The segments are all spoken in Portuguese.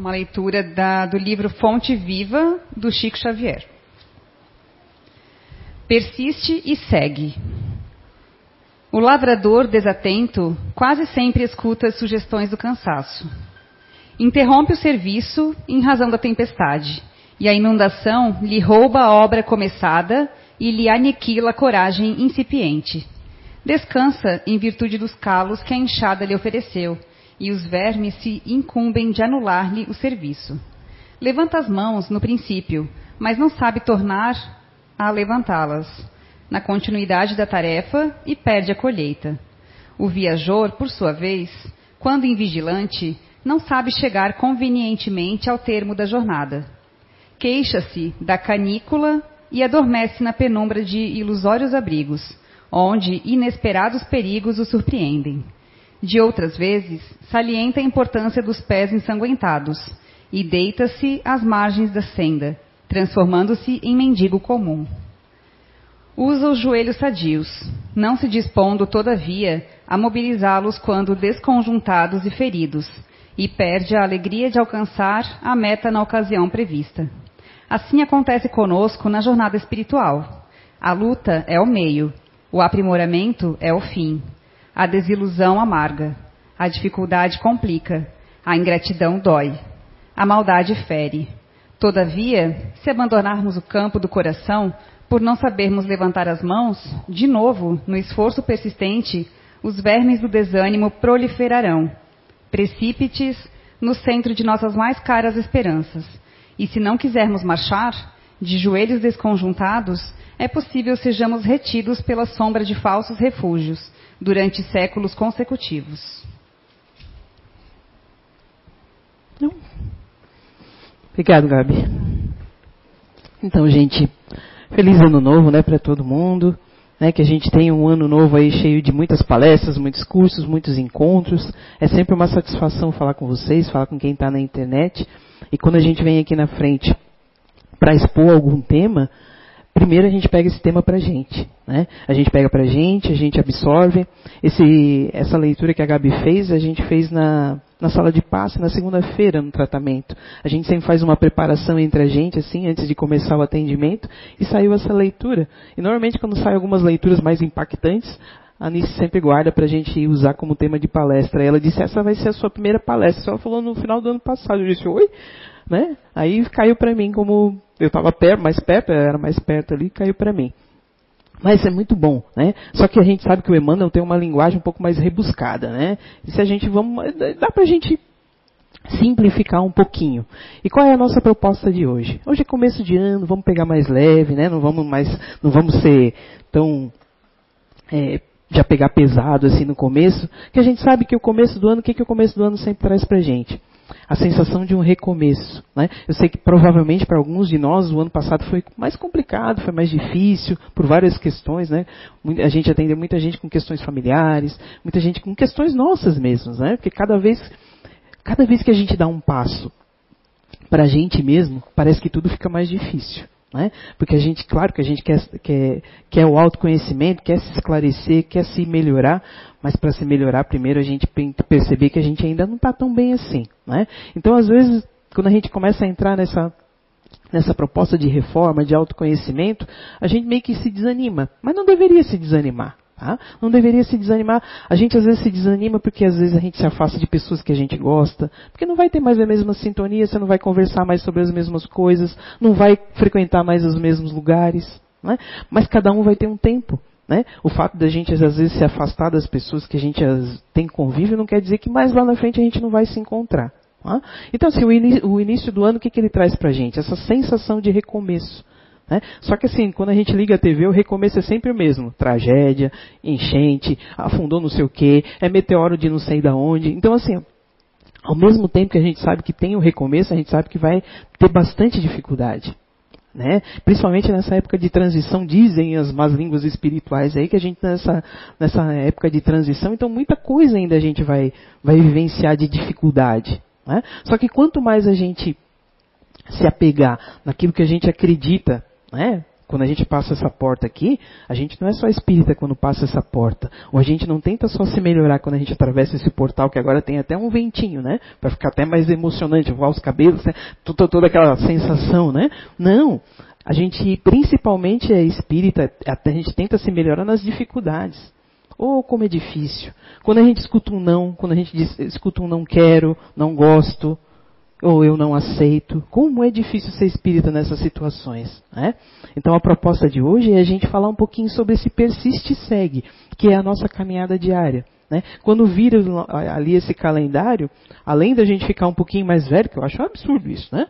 uma leitura da, do livro Fonte Viva, do Chico Xavier. Persiste e segue. O lavrador desatento quase sempre escuta as sugestões do cansaço. Interrompe o serviço em razão da tempestade, e a inundação lhe rouba a obra começada e lhe aniquila a coragem incipiente. Descansa em virtude dos calos que a enxada lhe ofereceu, e os vermes se incumbem de anular-lhe o serviço. Levanta as mãos no princípio, mas não sabe tornar a levantá-las na continuidade da tarefa e perde a colheita. O viajor, por sua vez, quando invigilante, não sabe chegar convenientemente ao termo da jornada. Queixa-se da canícula e adormece na penumbra de ilusórios abrigos, onde inesperados perigos o surpreendem. De outras vezes, salienta a importância dos pés ensanguentados e deita-se às margens da senda, transformando-se em mendigo comum. Usa os joelhos sadios, não se dispondo, todavia, a mobilizá-los quando desconjuntados e feridos, e perde a alegria de alcançar a meta na ocasião prevista. Assim acontece conosco na jornada espiritual. A luta é o meio, o aprimoramento é o fim. A desilusão amarga, a dificuldade complica, a ingratidão dói, a maldade fere. Todavia, se abandonarmos o campo do coração, por não sabermos levantar as mãos, de novo, no esforço persistente, os vermes do desânimo proliferarão, precípites no centro de nossas mais caras esperanças. E se não quisermos marchar, de joelhos desconjuntados, é possível sejamos retidos pela sombra de falsos refúgios durante séculos consecutivos. Não. Obrigado, Gabi. Então, gente, feliz ano novo, né, para todo mundo né, que a gente tenha um ano novo aí cheio de muitas palestras, muitos cursos, muitos encontros. É sempre uma satisfação falar com vocês, falar com quem está na internet. E quando a gente vem aqui na frente para expor algum tema, primeiro a gente pega esse tema para a gente. Né? A gente pega para a gente, a gente absorve. Esse, essa leitura que a Gabi fez, a gente fez na, na sala de passe na segunda-feira no tratamento. A gente sempre faz uma preparação entre a gente, assim, antes de começar o atendimento, e saiu essa leitura. E normalmente quando saem algumas leituras mais impactantes, a Anice sempre guarda para a gente usar como tema de palestra. Ela disse, essa vai ser a sua primeira palestra. Ela falou no final do ano passado. Eu disse, oi? Né? Aí caiu para mim como eu estava mais perto, era mais perto ali, caiu para mim. Mas é muito bom, né? Só que a gente sabe que o Emmanuel tem uma linguagem um pouco mais rebuscada, né? E se a gente vamos, dá para a gente simplificar um pouquinho. E qual é a nossa proposta de hoje? Hoje é começo de ano, vamos pegar mais leve, né? Não vamos mais, não vamos ser tão é, já pegar pesado assim no começo, que a gente sabe que o começo do ano, o que, que o começo do ano sempre traz pra gente? A sensação de um recomeço. Né? Eu sei que provavelmente para alguns de nós o ano passado foi mais complicado, foi mais difícil por várias questões. Né? A gente atendeu muita gente com questões familiares, muita gente com questões nossas mesmas, né? porque cada vez, cada vez que a gente dá um passo para a gente mesmo, parece que tudo fica mais difícil. Né? Porque a gente, claro que a gente quer, quer, quer o autoconhecimento, quer se esclarecer, quer se melhorar, mas para se melhorar, primeiro a gente tem que perceber que a gente ainda não está tão bem assim. Né? Então, às vezes, quando a gente começa a entrar nessa, nessa proposta de reforma, de autoconhecimento, a gente meio que se desanima. Mas não deveria se desanimar. Tá? Não deveria se desanimar. A gente às vezes se desanima porque às vezes a gente se afasta de pessoas que a gente gosta, porque não vai ter mais a mesma sintonia, você não vai conversar mais sobre as mesmas coisas, não vai frequentar mais os mesmos lugares. Né? Mas cada um vai ter um tempo. Né? O fato da gente às vezes se afastar das pessoas que a gente tem convívio não quer dizer que mais lá na frente a gente não vai se encontrar. Tá? Então, assim, o, início do ano, o que, que ele traz para a gente? Essa sensação de recomeço. Né? Só que assim, quando a gente liga a TV, o recomeço é sempre o mesmo. Tragédia, enchente, afundou não sei o quê, é meteoro de não sei da onde. Então assim, ao mesmo tempo que a gente sabe que tem o recomeço, a gente sabe que vai ter bastante dificuldade. Né? Principalmente nessa época de transição, dizem as más línguas espirituais aí que a gente nessa, nessa época de transição, então muita coisa ainda a gente vai, vai vivenciar de dificuldade. Né? Só que quanto mais a gente se apegar naquilo que a gente acredita né? Quando a gente passa essa porta aqui, a gente não é só espírita quando passa essa porta. Ou a gente não tenta só se melhorar quando a gente atravessa esse portal, que agora tem até um ventinho, né? Para ficar até mais emocionante, voar os cabelos, né? toda, toda aquela sensação, né? Não. A gente, principalmente é espírita, a gente tenta se melhorar nas dificuldades. Oh, como é difícil. Quando a gente escuta um não, quando a gente diz, escuta um não quero, não gosto, ou eu não aceito. Como é difícil ser espírita nessas situações. Né? Então a proposta de hoje é a gente falar um pouquinho sobre esse persiste e segue, que é a nossa caminhada diária. Né? Quando vira ali esse calendário, além da gente ficar um pouquinho mais velho, que eu acho um absurdo isso, né?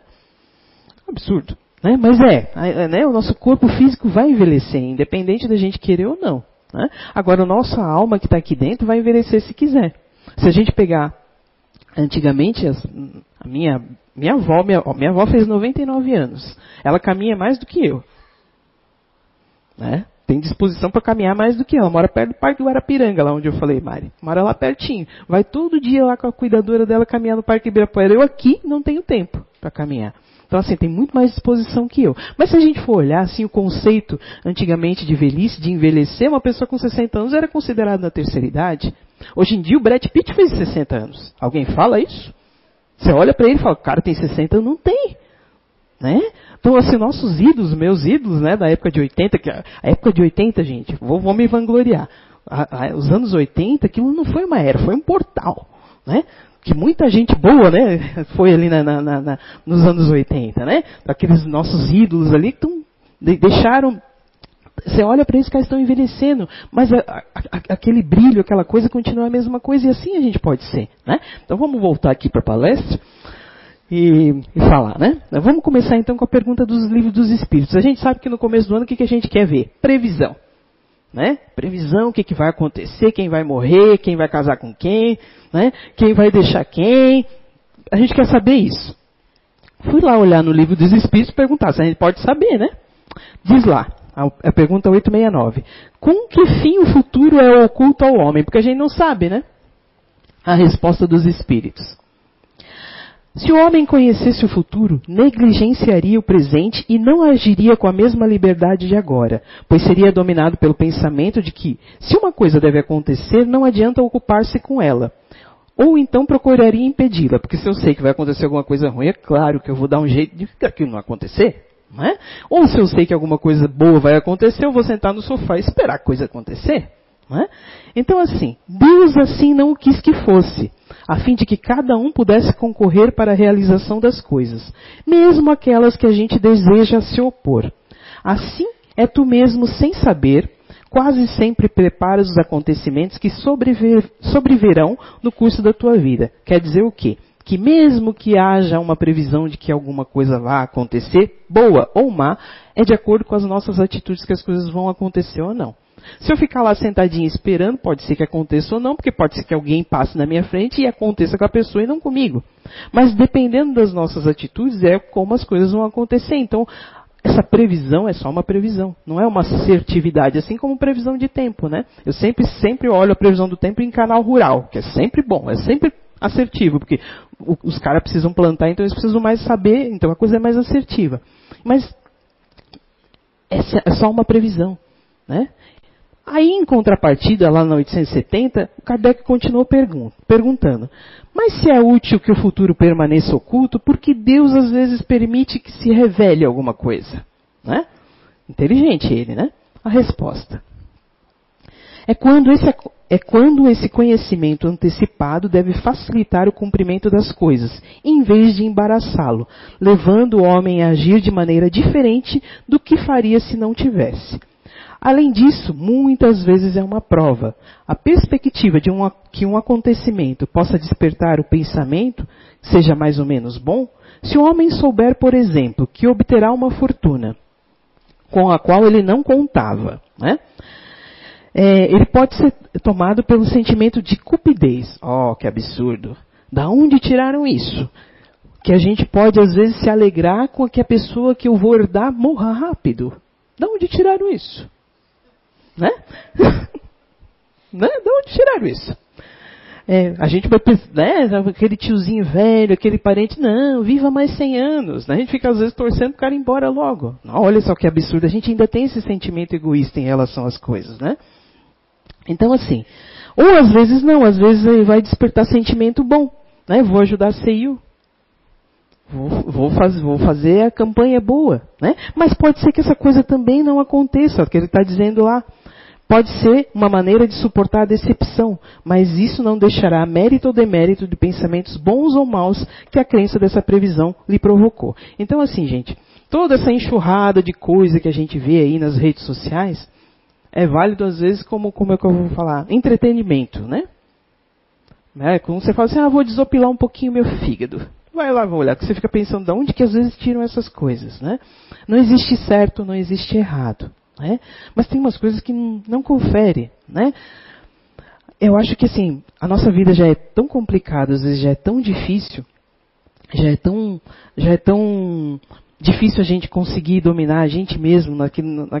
Absurdo. Né? Mas é, né? o nosso corpo físico vai envelhecer, independente da gente querer ou não. Né? Agora, a nossa alma que está aqui dentro vai envelhecer se quiser. Se a gente pegar Antigamente, a minha, minha avó, minha, minha avó fez 99 anos. Ela caminha mais do que eu. Né? Tem disposição para caminhar mais do que eu. Ela mora perto do Parque Guarapiranga, lá onde eu falei, Mari. Mora lá pertinho. Vai todo dia lá com a cuidadora dela caminhar no Parque Ibirapuera. Eu aqui não tenho tempo para caminhar. Então, assim, tem muito mais disposição que eu. Mas se a gente for olhar, assim, o conceito antigamente de velhice, de envelhecer, uma pessoa com 60 anos era considerada na terceira idade. Hoje em dia o Brad Pitt fez 60 anos. Alguém fala isso? Você olha para ele e fala, cara, tem 60? Não tem. Né? Então, assim, nossos ídolos, meus ídolos, né, da época de 80, que a época de 80, gente, vou, vou me vangloriar. A, a, os anos 80, aquilo não foi uma era, foi um portal, né? Que muita gente boa, né, foi ali na, na, na, nos anos 80, né? Aqueles nossos ídolos ali que deixaram você olha para eles que estão envelhecendo, mas a, a, aquele brilho, aquela coisa continua a mesma coisa e assim a gente pode ser. Né? Então vamos voltar aqui para a palestra e, e, falar. Né? Vamos começar então com a pergunta dos livros dos espíritos. A gente sabe que no começo do ano o que, que a gente quer ver? Previsão. Né? Previsão, o que, que vai acontecer, quem vai morrer, quem vai casar com quem, né? quem vai deixar quem. A gente quer saber isso. Fui lá olhar no livro dos espíritos e perguntar se a gente pode saber, né? Diz lá, a pergunta 869. Com que fim o futuro é oculto ao homem? Porque a gente não sabe, né? A resposta dos espíritos. Se o homem conhecesse o futuro, negligenciaria o presente e não agiria com a mesma liberdade de agora, pois seria dominado pelo pensamento de que, se uma coisa deve acontecer, não adianta ocupar-se com ela. Ou então procuraria impedi-la, porque se eu sei que vai acontecer alguma coisa ruim, é claro que eu vou dar um jeito de aquilo não acontecer. É? Ou se eu sei que alguma coisa boa vai acontecer, eu vou sentar no sofá e esperar a coisa acontecer. É? Então, assim, Deus assim não quis que fosse, a fim de que cada um pudesse concorrer para a realização das coisas, mesmo aquelas que a gente deseja se opor. Assim, é tu mesmo, sem saber, quase sempre preparas os acontecimentos que sobrever, sobreverão no curso da tua vida. Quer dizer o quê? Que mesmo que haja uma previsão de que alguma coisa vá acontecer, boa ou má, é de acordo com as nossas atitudes que as coisas vão acontecer ou não. Se eu ficar lá sentadinho esperando, pode ser que aconteça ou não, porque pode ser que alguém passe na minha frente e aconteça com a pessoa e não comigo. Mas dependendo das nossas atitudes, é como as coisas vão acontecer. Então, essa previsão é só uma previsão, não é uma assertividade, assim como previsão de tempo, né? Eu sempre, sempre olho a previsão do tempo em canal rural, que é sempre bom, é sempre assertivo, porque os caras precisam plantar, então eles precisam mais saber, então a coisa é mais assertiva. Mas é só uma previsão. Né? Aí, em contrapartida, lá na 870, o Kardec continuou pergun perguntando: Mas se é útil que o futuro permaneça oculto, por que Deus às vezes permite que se revele alguma coisa? Né? Inteligente ele, né? A resposta: é quando, esse, é quando esse conhecimento antecipado deve facilitar o cumprimento das coisas, em vez de embaraçá-lo, levando o homem a agir de maneira diferente do que faria se não tivesse. Além disso, muitas vezes é uma prova. A perspectiva de um, que um acontecimento possa despertar o pensamento, seja mais ou menos bom, se o homem souber, por exemplo, que obterá uma fortuna com a qual ele não contava, né? É, ele pode ser tomado pelo sentimento de cupidez. Oh, que absurdo! Da onde tiraram isso? Que a gente pode às vezes se alegrar com que a pessoa que eu vou herdar morra rápido. Da onde tiraram isso? Né? né? Da onde tiraram isso? é, a gente vai né, aquele tiozinho velho, aquele parente, não, viva mais 100 anos. Né? A gente fica às vezes torcendo o cara ir embora logo. Olha só que absurdo, a gente ainda tem esse sentimento egoísta em relação às coisas, né? Então assim, ou às vezes não, às vezes vai despertar sentimento bom, né? Vou ajudar a CEIU, Vou, vou, faz, vou, fazer a campanha boa, né? Mas pode ser que essa coisa também não aconteça, o que ele está dizendo lá. Pode ser uma maneira de suportar a decepção, mas isso não deixará mérito ou demérito de pensamentos bons ou maus que a crença dessa previsão lhe provocou. Então, assim, gente, toda essa enxurrada de coisa que a gente vê aí nas redes sociais é válido às vezes como, como é que eu vou falar? Entretenimento, né? É, como você fala assim, ah, vou desopilar um pouquinho meu fígado. Vai lá, vou olhar, que você fica pensando de onde que às vezes tiram essas coisas, né? Não existe certo, não existe errado. Né? Mas tem umas coisas que não, não confere, né? Eu acho que assim, a nossa vida já é tão complicada, às vezes já é tão difícil, já é tão, já é tão difícil a gente conseguir dominar a gente mesmo na,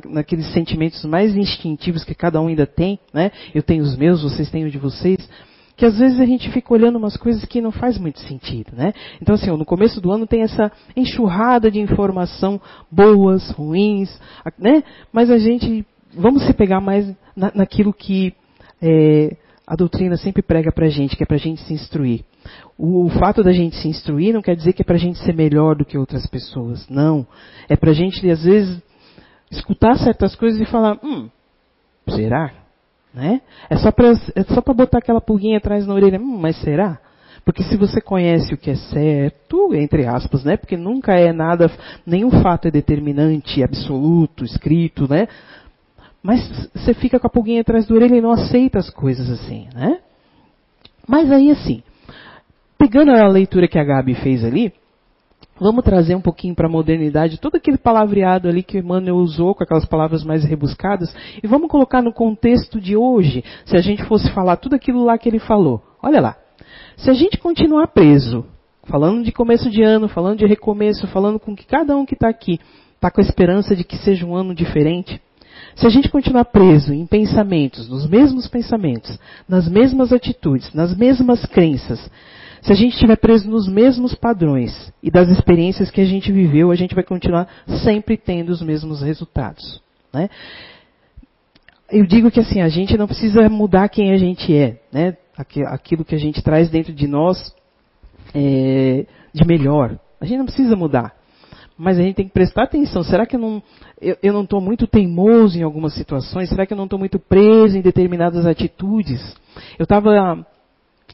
naqueles sentimentos mais instintivos que cada um ainda tem, né? Eu tenho os meus, vocês têm os de vocês que às vezes a gente fica olhando umas coisas que não faz muito sentido, né? Então assim, no começo do ano tem essa enxurrada de informação boas, ruins, né? Mas a gente vamos se pegar mais na, naquilo que é, a doutrina sempre prega para a gente, que é para a gente se instruir. O, fato da gente se instruir não quer dizer que é para a gente ser melhor do que outras pessoas. Não. É para a gente, às vezes, escutar certas coisas e falar, hum, será? Né? É só para é botar aquela pulguinha atrás na orelha, hum, mas será? Porque se você conhece o que é certo, entre aspas, né? Porque nunca é nada, nenhum fato é determinante, absoluto, escrito, né? Mas você fica com a pulguinha atrás da orelha e não aceita as coisas assim, né? Mas aí assim, pegando a leitura que a Gabi fez ali, Vamos trazer um pouquinho para a modernidade todo aquele palavreado ali que Emmanuel usou com aquelas palavras mais rebuscadas e vamos colocar no contexto de hoje, se a gente fosse falar tudo aquilo lá que ele falou. Olha lá. Se a gente continuar preso, falando de começo de ano, falando de recomeço, falando com que cada um que está aqui está com a esperança de que seja um ano diferente, se a gente continuar preso em pensamentos, nos mesmos pensamentos, nas mesmas atitudes, nas mesmas crenças, se a gente estiver preso nos mesmos padrões e das experiências que a gente viveu, a gente vai continuar sempre tendo os mesmos resultados. Né? Eu digo que assim, a gente não precisa mudar quem a gente é, né? aquilo que a gente traz dentro de nós é, de melhor. A gente não precisa mudar. Mas a gente tem que prestar atenção. Será que eu não eu não estou muito teimoso em algumas situações? Será que eu não estou muito preso em determinadas atitudes? Eu estava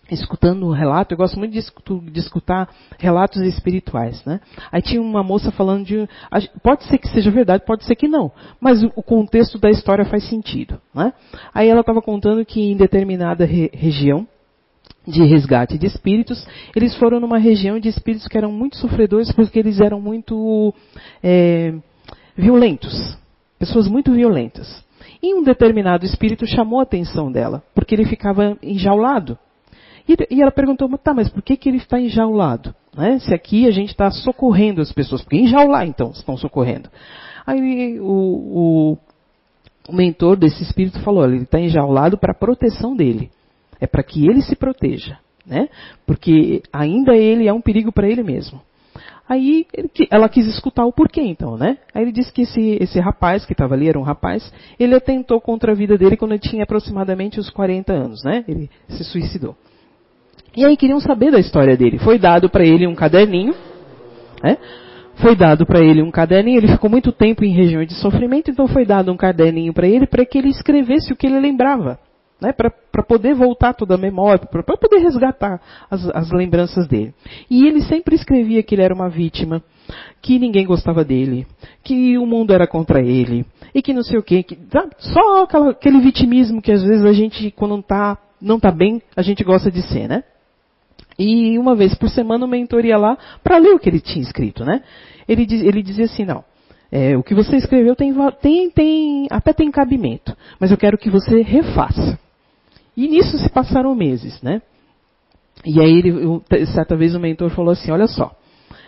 escutando um relato, eu gosto muito de, escutar relatos espirituais, né? Aí tinha uma moça falando de, pode ser que seja verdade, pode ser que não, mas o, o contexto da história faz sentido, né? Aí ela estava contando que em determinada re, região de resgate de espíritos, eles foram numa região de espíritos que eram muito sofredores porque eles eram muito é, violentos, pessoas muito violentas. E um determinado espírito chamou a atenção dela, porque ele ficava enjaulado. E, ela perguntou, tá, mas por que, que ele está enjaulado? Né? Se aqui a gente está socorrendo as pessoas, por que enjaular então estão socorrendo? Aí o, o, mentor desse espírito falou, ele está enjaulado para a proteção dele. É para que ele se proteja. Né? Porque ainda ele é um perigo para ele mesmo. Aí ela quis escutar o porquê, então, né? Aí ele disse que esse, esse rapaz que estava ali era um rapaz, ele atentou contra a vida dele quando ele tinha aproximadamente os 40 anos, né? Ele se suicidou. E aí queriam saber da história dele. Foi dado para ele um caderninho, né? Foi dado para ele um caderninho, ele ficou muito tempo em regiões de sofrimento, então foi dado um caderninho para ele para que ele escrevesse o que ele lembrava. Né, para poder voltar toda a memória, para poder resgatar as, as, lembranças dele. E ele sempre escrevia que ele era uma vítima, que ninguém gostava dele, que o mundo era contra ele, e que não sei o quê, que, só aquela, aquele vitimismo que às vezes a gente, quando não está não tá bem, a gente gosta de ser, né? E uma vez por semana o mentor ia lá para ler o que ele tinha escrito, né? Ele, diz, ele dizia assim, não, é, o que você escreveu tem, tem, tem, até tem cabimento, mas eu quero que você refaça. E nisso se passaram meses, né? E aí, ele, certa vez o mentor falou assim, olha só,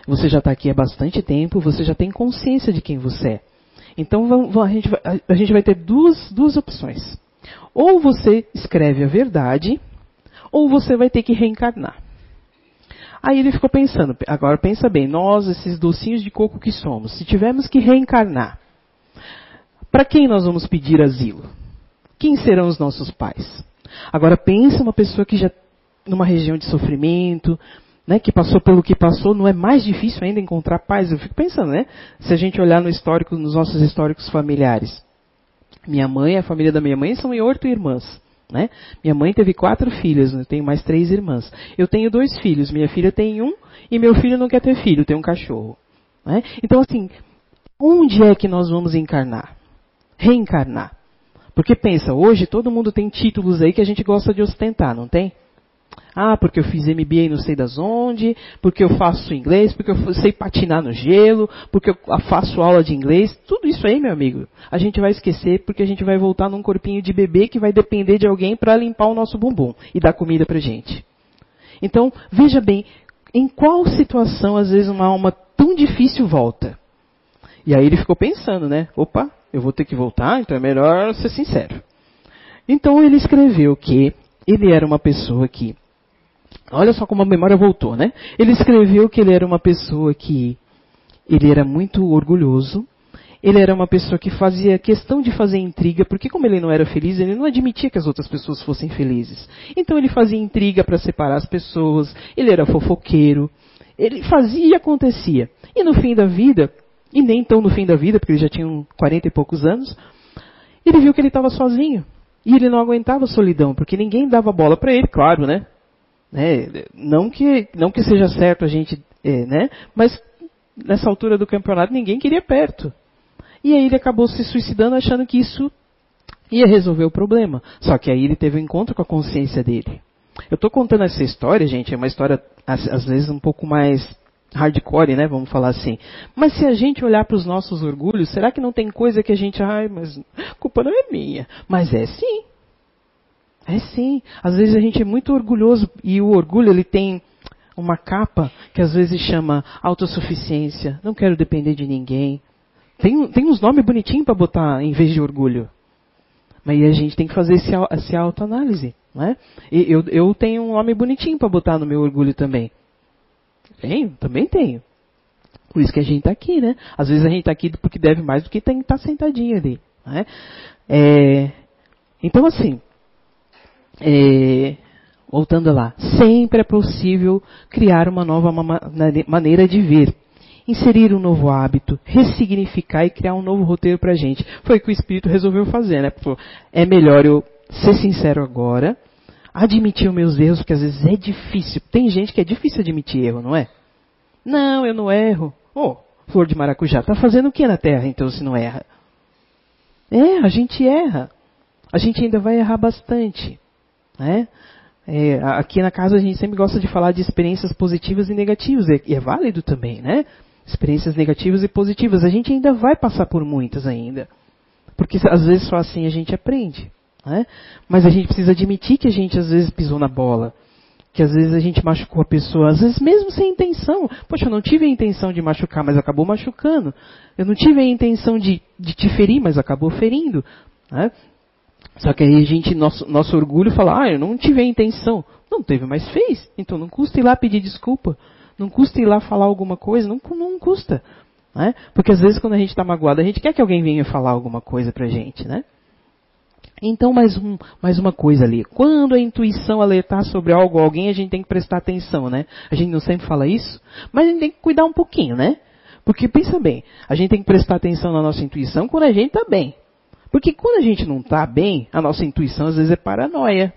você já está aqui há bastante tempo, você já tem consciência de quem você é. Então a, gente vai, a gente vai ter duas, duas opções. Ou você escreve a verdade, ou você vai ter que reencarnar. Aí ele ficou pensando, agora pensa bem, nós, esses docinhos de coco que somos, se tivermos que reencarnar, para quem nós vamos pedir asilo? Quem serão os nossos pais? Agora pensa uma pessoa que já numa região de sofrimento, né, que passou pelo que passou, não é mais difícil ainda encontrar paz? Eu fico pensando, né? Se a gente olhar no histórico, nos nossos históricos familiares. Minha mãe, a família da minha mãe são oito irmãs. Né? Minha mãe teve quatro filhas, eu tenho mais três irmãs. Eu tenho dois filhos, minha filha tem um e meu filho não quer ter filho, tem um cachorro. Né? Então, assim, onde é que nós vamos encarnar? Reencarnar. Porque pensa, hoje todo mundo tem títulos aí que a gente gosta de ostentar, não tem? Ah, porque eu fiz MBA não sei das onde, porque eu faço inglês, porque eu sei patinar no gelo, porque eu faço aula de inglês. Tudo isso aí, meu amigo, a gente vai esquecer porque a gente vai voltar num corpinho de bebê que vai depender de alguém para limpar o nosso bumbum e dar comida pra gente. Então, veja bem, em qual situação às vezes uma alma tão difícil volta? E aí ele ficou pensando, né? Opa, eu vou ter que voltar, então é melhor ser sincero. Então ele escreveu que ele era uma pessoa que Olha só como a memória voltou, né? Ele escreveu que ele era uma pessoa que ele era muito orgulhoso. Ele era uma pessoa que fazia questão de fazer intriga, porque como ele não era feliz, ele não admitia que as outras pessoas fossem felizes. Então ele fazia intriga para separar as pessoas, ele era fofoqueiro, ele fazia e acontecia. E no fim da vida, e nem tão no fim da vida, porque ele já tinha 40 e poucos anos, ele viu que ele estava sozinho. E ele não aguentava a solidão, porque ninguém dava bola para ele, claro, né? Né? Não, que, não que seja certo a gente, é, né? Mas nessa altura do campeonato ninguém queria perto. E aí ele acabou se suicidando achando que isso ia resolver o problema. Só que aí ele teve um encontro com a consciência dele. Eu estou contando essa história, gente, é uma história às, vezes um pouco mais hardcore, né? Vamos falar assim. Mas se a gente olhar para os nossos orgulhos, será que não tem coisa que a gente, ai, mas culpa não é minha? Mas é sim. É sim. Às vezes a gente é muito orgulhoso e o orgulho ele tem uma capa que às vezes chama autossuficiência. Não quero depender de ninguém. Tem, tem uns nomes bonitinhos para botar em vez de orgulho. Mas a gente tem que fazer esse, essa autoanálise. Né? E eu, eu tenho um nome bonitinho para botar no meu orgulho também. Tenho, também tenho. Por isso que a gente está aqui, né? Às vezes a gente está aqui porque deve mais do que tem que estar tá sentadinho ali. Né? É, então, assim, é, voltando lá, sempre é possível criar uma nova maneira de ver, inserir um novo hábito, ressignificar e criar um novo roteiro para a gente. Foi o que o Espírito resolveu fazer, né? É melhor eu ser sincero agora, admitir os meus erros, porque às vezes é difícil. Tem gente que é difícil admitir erro, não é? Não, eu não erro. Oh, flor de maracujá, tá fazendo o que na Terra então se não erra? É, a gente erra. A gente ainda vai errar bastante. Né? É, aqui na casa a gente sempre gosta de falar de experiências positivas e negativas, e é válido também, né? Experiências negativas e positivas. A gente ainda vai passar por muitas ainda. Porque às vezes só assim a gente aprende. Né? Mas a gente precisa admitir que a gente às vezes pisou na bola. Que às vezes a gente machucou a pessoa, às vezes mesmo sem intenção. Poxa, eu não tive a intenção de machucar, mas acabou machucando. Eu não tive a intenção de, de te ferir, mas acabou ferindo. Né? Só que aí a gente, nosso, nosso orgulho fala, ah, eu não tive a intenção. Não teve, mas fez. Então não custa ir lá pedir desculpa. Não custa ir lá falar alguma coisa. Não, não custa. Né? Porque às vezes quando a gente está magoado, a gente quer que alguém venha falar alguma coisa pra gente, né? Então, mais, um, mais uma coisa ali. Quando a intuição alertar sobre algo ou alguém, a gente tem que prestar atenção, né? A gente não sempre fala isso, mas a gente tem que cuidar um pouquinho, né? Porque pensa bem, a gente tem que prestar atenção na nossa intuição quando a gente está bem. Porque quando a gente não está bem, a nossa intuição às vezes é paranoia,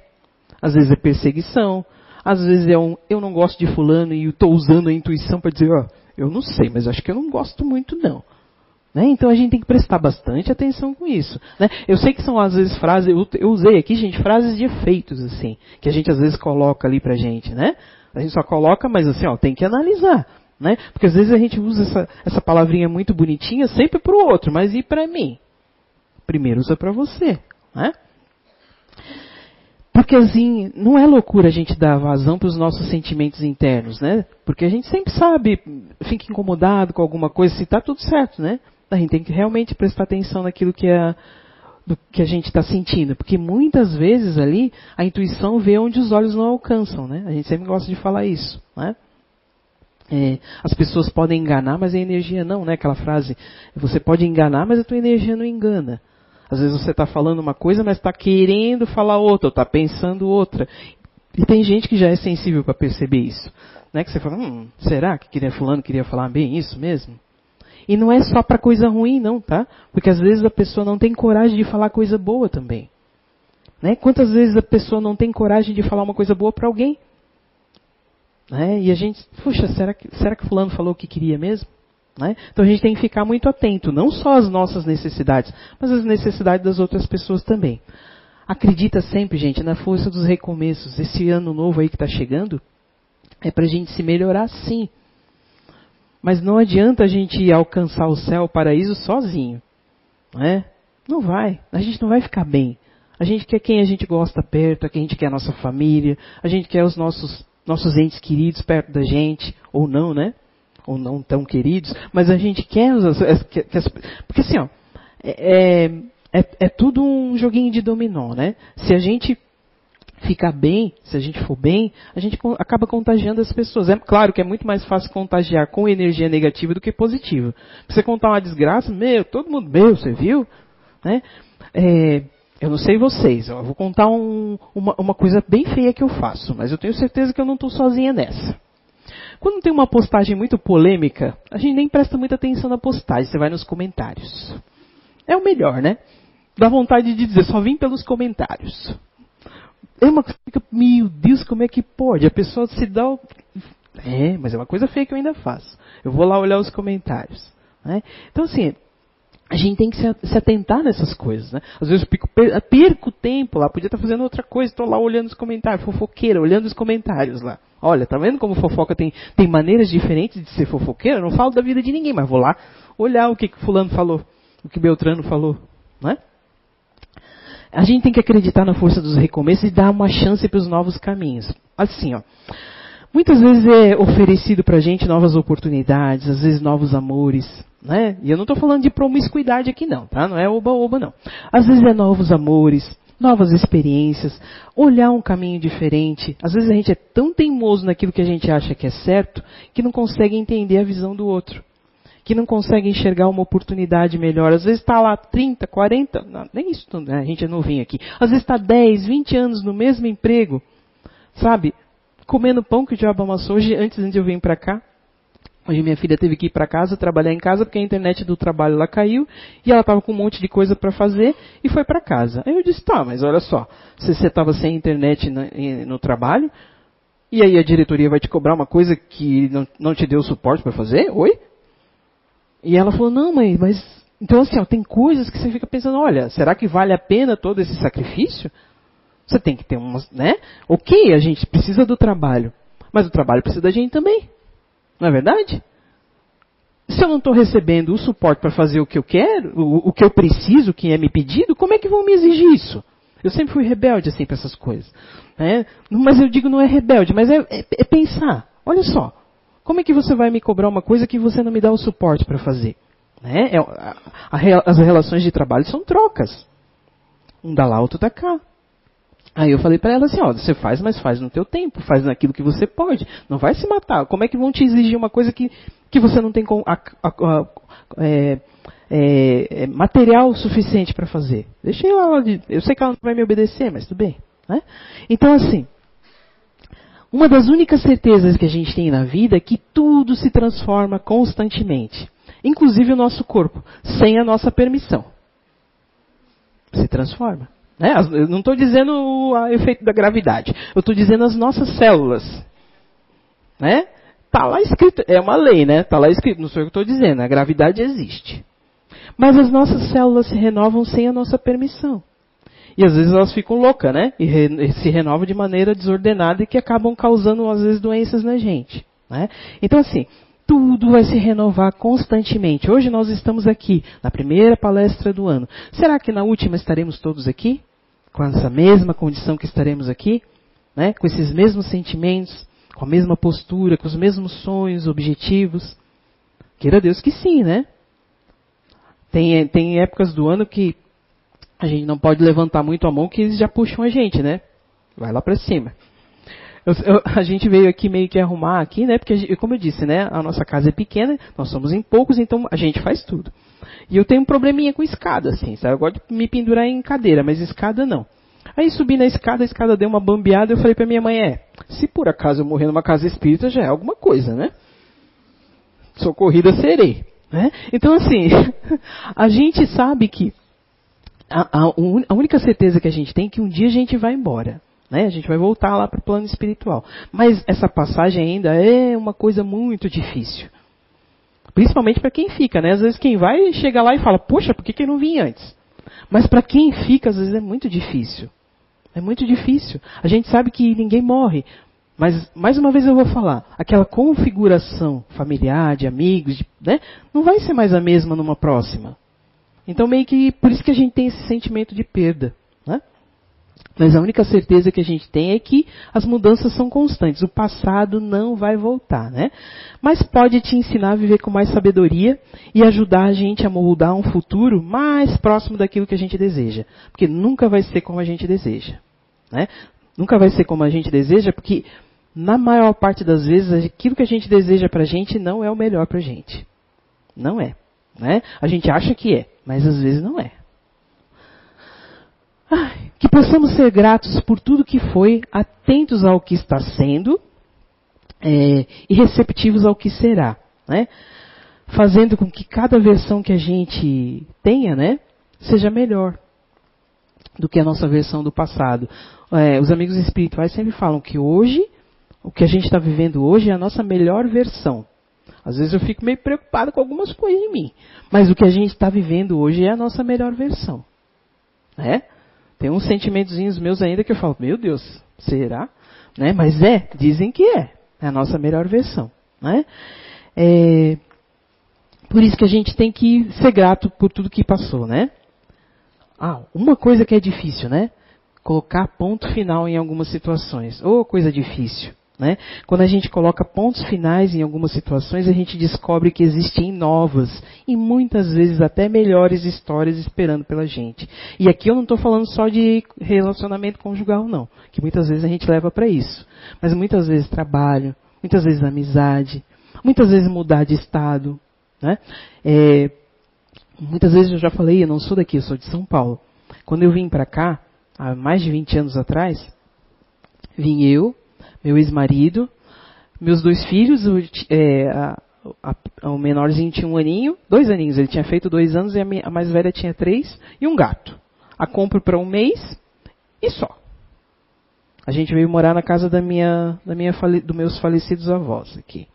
às vezes é perseguição, às vezes é um eu não gosto de fulano e estou usando a intuição para dizer, ó, eu não sei, mas acho que eu não gosto muito não. Né? Então a gente tem que prestar bastante atenção com isso. Né? Eu sei que são às vezes frases, eu, eu, usei aqui, gente, frases de efeitos, assim, que a gente às vezes coloca ali pra gente, né? A gente só coloca, mas assim, ó, tem que analisar. Né? Porque às vezes a gente usa essa, essa palavrinha muito bonitinha sempre pro outro, mas e para mim? Primeiro usa para você. Né? Porque assim, não é loucura a gente dar vazão para os nossos sentimentos internos, né? Porque a gente sempre sabe, fica incomodado com alguma coisa, se está tudo certo, né? A gente tem que realmente prestar atenção naquilo que é do que a gente está sentindo, porque muitas vezes ali a intuição vê onde os olhos não alcançam, né? A gente sempre gosta de falar isso, né? É, as pessoas podem enganar, mas a energia não, né? Aquela frase, você pode enganar, mas a tua energia não engana. Às vezes você está falando uma coisa, mas está querendo falar outra, ou está pensando outra. E tem gente que já é sensível para perceber isso. Né? Que você fala, hum, será que queria, fulano queria falar bem isso mesmo? E não é só para coisa ruim, não, tá? Porque às vezes a pessoa não tem coragem de falar coisa boa também. Né? Quantas vezes a pessoa não tem coragem de falar uma coisa boa para alguém? Né? E a gente, puxa, será que, será que fulano falou o que queria mesmo? Né? Então a gente tem que ficar muito atento, não só às nossas necessidades, mas às necessidades das outras pessoas também. Acredita sempre, gente, na força dos recomeços. Esse ano novo aí que está chegando é para a gente se melhorar sim. Mas não adianta a gente alcançar o céu, o paraíso sozinho. Não, é? não vai. A gente não vai ficar bem. A gente quer quem a gente gosta perto, a gente quer a nossa família, a gente quer os nossos, nossos entes queridos perto da gente, ou não, né? Ou não tão queridos, mas a gente quer os. Porque assim, ó, é, é, é tudo um joguinho de dominó, né? Se a gente ficar bem, se a gente for bem, a gente acaba contagiando as pessoas. É claro que é muito mais fácil contagiar com energia negativa do que positiva. Você contar uma desgraça, meu, todo mundo, meu, você viu? Né? É, eu não sei vocês, eu vou contar um, uma, uma, coisa bem feia que eu faço, mas eu tenho certeza que eu não estou sozinha nessa. Quando tem uma postagem muito polêmica, a gente nem presta muita atenção na postagem, você vai nos comentários. É o melhor, né? Dá vontade de dizer, só vim pelos comentários é uma coisa que, meu Deus, como é que pode? A pessoa se dá. O... É, mas é uma coisa feia que eu ainda faço. Eu vou lá olhar os comentários. Né? Então, assim, a gente tem que se atentar nessas coisas. Né? Às vezes eu pico, perco tempo lá, podia estar fazendo outra coisa, estou lá olhando os comentários, fofoqueira, olhando os comentários lá. Olha, tá vendo como fofoca tem, tem maneiras diferentes de ser fofoqueira? Eu não falo da vida de ninguém, mas vou lá olhar o que, que fulano falou, o que Beltrano falou. Né? A gente tem que acreditar na força dos recomeços e dar uma chance para os novos caminhos. Assim, ó. Muitas vezes é oferecido para a gente novas oportunidades, às vezes novos amores, né? E eu não estou falando de promiscuidade aqui não, tá? Não é oba-oba não. Às vezes é novos amores, novas experiências, olhar um caminho diferente. Às vezes a gente é tão teimoso naquilo que a gente acha que é certo que não consegue entender a visão do outro que não consegue enxergar uma oportunidade melhor. Às vezes está lá 30, 40, não, nem isso, né? a gente é novinho aqui. Às vezes está 10, 20 anos no mesmo emprego, sabe? Comendo pão que o diabo amassou. Hoje, antes de eu vir para cá, Hoje minha filha teve que ir para casa, trabalhar em casa, porque a internet do trabalho lá caiu, e ela estava com um monte de coisa para fazer, e foi para casa. Aí eu disse, tá, mas olha só, se você estava sem internet no, no, trabalho, e aí a diretoria vai te cobrar uma coisa que não, não te deu suporte para fazer? Oi? E ela falou, não, mãe, mas. Então, assim, ó, tem coisas que você fica pensando, olha, será que vale a pena todo esse sacrifício? Você tem que ter umas, né? Ok, a gente precisa do trabalho, mas o trabalho precisa da gente também. Não é verdade? Se eu não estou recebendo o suporte para fazer o que eu quero, o, o, que eu preciso, o que é me pedido, como é que vão me exigir isso? Eu sempre fui rebelde assim para essas coisas. Né? Mas eu digo não é rebelde, mas é, é, é pensar. Olha só, como é que você vai me cobrar uma coisa que você não me dá o suporte para fazer? Né? É, a, a, as relações de trabalho são trocas. Um dá lá, outro dá cá. Aí eu falei para ela assim, ó, você faz, mas faz no teu tempo, faz naquilo que você pode. Não vai se matar. Como é que vão te exigir uma coisa que, que você não tem com, a, a, é, é, é, material suficiente para fazer? Deixa ela, eu sei que ela não vai me obedecer, mas tudo bem. Né? Então assim, uma das únicas certezas que a gente tem na vida é que tudo se transforma constantemente, inclusive o nosso corpo, sem a nossa permissão. Se transforma. Né? Eu não estou dizendo o efeito da gravidade, eu estou dizendo as nossas células. Né? Tá lá escrito, é uma lei, né? Tá lá escrito, não sou eu que estou dizendo, a gravidade existe. Mas as nossas células se renovam sem a nossa permissão. E às vezes elas ficam loucas, né? E, re, se renovam de maneira desordenada e que acabam causando, às vezes, doenças na gente. Né? Então, assim, tudo vai se renovar constantemente. Hoje nós estamos aqui, na primeira palestra do ano. Será que na última estaremos todos aqui? Com essa mesma condição que estaremos aqui? Né? Com esses mesmos sentimentos, com a mesma postura, com os mesmos sonhos, objetivos? Queira Deus que sim, né? Tem, tem épocas do ano que a gente não pode levantar muito a mão que eles já puxam a gente, né? Vai lá para cima. Eu, eu, a gente veio aqui meio que arrumar aqui, né? Porque, gente, como eu disse, né? A nossa casa é pequena, nós somos em poucos, então a gente faz tudo. E eu tenho um probleminha com escada, assim, sabe? Eu gosto de me pendurar em cadeira, mas escada não. Aí subi na escada, a escada deu uma bambeada, eu falei pra minha mãe, é, se por acaso eu morrer numa casa espírita já é alguma coisa, né? Socorrida serei. Né? Então assim, a gente sabe que a, a, a única certeza que a gente tem é que um dia a gente vai embora. Né? A gente vai voltar lá para o plano espiritual. Mas essa passagem ainda é uma coisa muito difícil. Principalmente para quem fica, né? Às vezes quem vai chega lá e fala, poxa, por que, que eu não vim antes? Mas para quem fica, às vezes é muito difícil. É muito difícil. A gente sabe que ninguém morre. Mas, mais uma vez eu vou falar, aquela configuração familiar, de amigos, de, né, não vai ser mais a mesma numa próxima. Então, meio que, por isso que a gente tem esse sentimento de perda. Mas a única certeza que a gente tem é que as mudanças são constantes. O passado não vai voltar, né? Mas pode te ensinar a viver com mais sabedoria e ajudar a gente a moldar um futuro mais próximo daquilo que a gente deseja. Porque nunca vai ser como a gente deseja. Né? Nunca vai ser como a gente deseja, porque na maior parte das vezes aquilo que a gente deseja para a gente não é o melhor para a gente. Não é. Né? A gente acha que é, mas às vezes não é. Que possamos ser gratos por tudo que foi, atentos ao que está sendo é, e receptivos ao que será. Né? Fazendo com que cada versão que a gente tenha né, seja melhor do que a nossa versão do passado. É, os amigos espirituais sempre falam que hoje, o que a gente está vivendo hoje é a nossa melhor versão. Às vezes eu fico meio preocupado com algumas coisas em mim. Mas o que a gente está vivendo hoje é a nossa melhor versão. Né? Tem uns sentimentozinhos meus ainda que eu falo, meu Deus, será? Né? Mas é, dizem que é. É a nossa melhor versão. Né? É, por isso que a gente tem que ser grato por tudo que passou, né? Ah, uma coisa que é difícil, né? Colocar ponto final em algumas situações. Ou oh, coisa difícil. Né? Quando a gente coloca pontos finais em algumas situações, a gente descobre que existem novas e muitas vezes até melhores histórias esperando pela gente. E aqui eu não estou falando só de relacionamento conjugal, não, que muitas vezes a gente leva para isso. Mas muitas vezes trabalho, muitas vezes amizade, muitas vezes mudar de estado. Né? É, muitas vezes eu já falei, eu não sou daqui, eu sou de São Paulo. Quando eu vim para cá, há mais de 20 anos atrás, vim eu, meu ex-marido, meus dois filhos, o, é, a, a, o menorzinho tinha um aninho, dois aninhos, ele tinha feito dois anos e a, a mais velha tinha três, e um gato. A compro para um mês e só. A gente veio morar na casa da minha, da minha, dos meus falecidos avós aqui.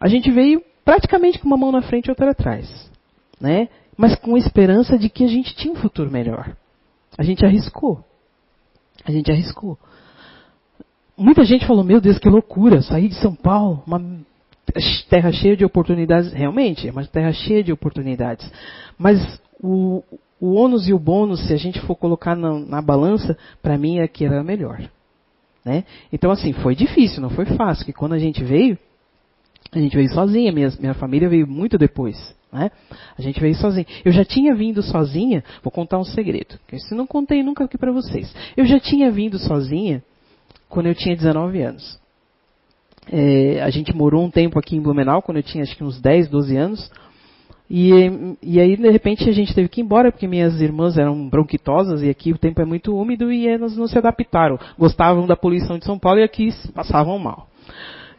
A gente veio praticamente com uma mão na frente e outra atrás, né? Mas com a esperança de que a gente tinha um futuro melhor. A gente arriscou. A gente arriscou. Muita gente falou, meu Deus, que loucura, sair de São Paulo, uma terra cheia de oportunidades. Realmente, é uma terra cheia de oportunidades. Mas o, o ônus e o bônus, se a gente for colocar na, na balança, para mim é que era melhor. Né? Então, assim, foi difícil, não foi fácil. Que quando a gente veio, a gente veio sozinha, minha, minha família veio muito depois. Né? A gente veio sozinha. Eu já tinha vindo sozinha, vou contar um segredo, que eu não contei nunca aqui para vocês. Eu já tinha vindo sozinha quando eu tinha 19 anos. É, a gente morou um tempo aqui em Blumenau, quando eu tinha acho que uns 10, 12 anos. E, e aí, de repente, a gente teve que ir embora, porque minhas irmãs eram bronquitosas e aqui o tempo é muito úmido e elas não se adaptaram. Gostavam da poluição de São Paulo e aqui passavam mal.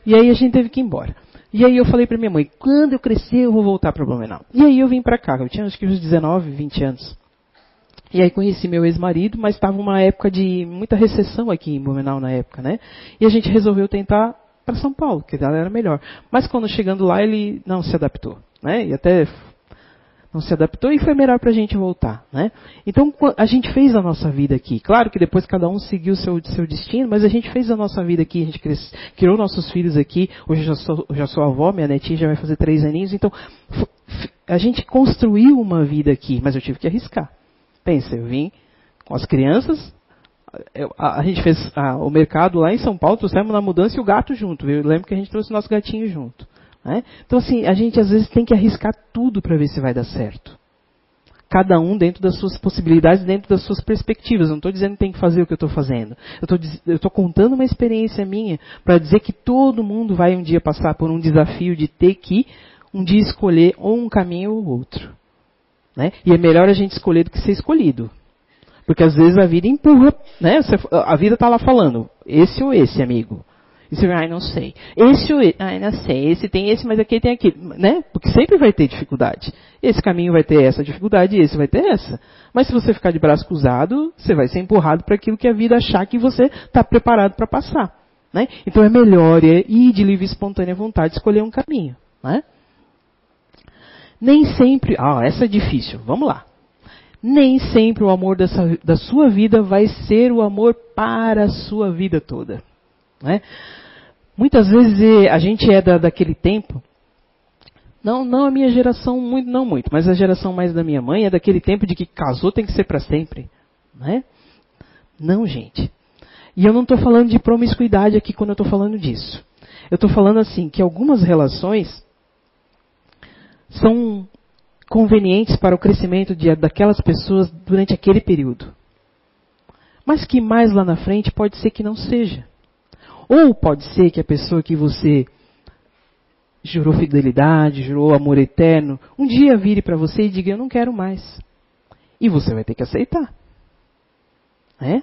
E aí a gente teve que ir embora. E aí eu falei para minha mãe, quando eu crescer eu vou voltar para Blumenau. E aí eu vim para cá, eu tinha acho que uns 19, 20 anos. E aí conheci meu ex-marido, mas estava uma época de muita recessão aqui em Blumenau na época, né? E a gente resolveu tentar para São Paulo, que ela era melhor. Mas quando chegando lá ele não se adaptou, né? E até não se adaptou e foi melhor para a gente voltar, né? Então a gente fez a nossa vida aqui. Claro que depois cada um seguiu seu, seu destino, mas a gente fez a nossa vida aqui, a gente cresce, criou nossos filhos aqui. Hoje eu já sou, já sou avó, minha netinha já vai fazer três aninhos, então a gente construiu uma vida aqui, mas eu tive que arriscar. Pensa, eu vim com as crianças, eu, a, a, gente fez a, o mercado lá em São Paulo, trouxemos na mudança e o gato junto. Eu lembro que a gente trouxe o nosso gatinho junto. Né? Então, assim, a gente às vezes tem que arriscar tudo para ver se vai dar certo. Cada um dentro das suas possibilidades, dentro das suas perspectivas. Não estou dizendo que tem que fazer o que eu estou fazendo. Eu estou contando uma experiência minha para dizer que todo mundo vai um dia passar por um desafio de ter que um dia escolher ou um caminho ou outro. Né? E é melhor a gente escolher do que ser escolhido. Porque às vezes a vida empurra, né? A vida está lá falando, esse ou esse, amigo. E você ai, não sei. Esse ou esse, ai, não sei. Esse tem esse, mas aqui tem aquele, né? Porque sempre vai ter dificuldade. Esse caminho vai ter essa dificuldade e esse vai ter essa. Mas se você ficar de braço cruzado, você vai ser empurrado para aquilo que a vida achar que você está preparado para passar. Né? Então é melhor ir de livre e espontânea vontade escolher um caminho. Né? Nem sempre. Ah, essa é difícil. Vamos lá. Nem sempre o amor dessa, da sua vida vai ser o amor para a sua vida toda. Né? Muitas vezes eh, a gente é da, daquele tempo, não, não a minha geração, muito, não muito, mas a geração mais da minha mãe é daquele tempo de que casou tem que ser para sempre. Né? Não, gente. E eu não estou falando de promiscuidade aqui quando eu estou falando disso. Eu estou falando assim, que algumas relações são convenientes para o crescimento de, daquelas pessoas durante aquele período. Mas que mais lá na frente pode ser que não seja. Ou pode ser que a pessoa que você jurou fidelidade, jurou amor eterno, um dia vire para você e diga: Eu não quero mais. E você vai ter que aceitar. É?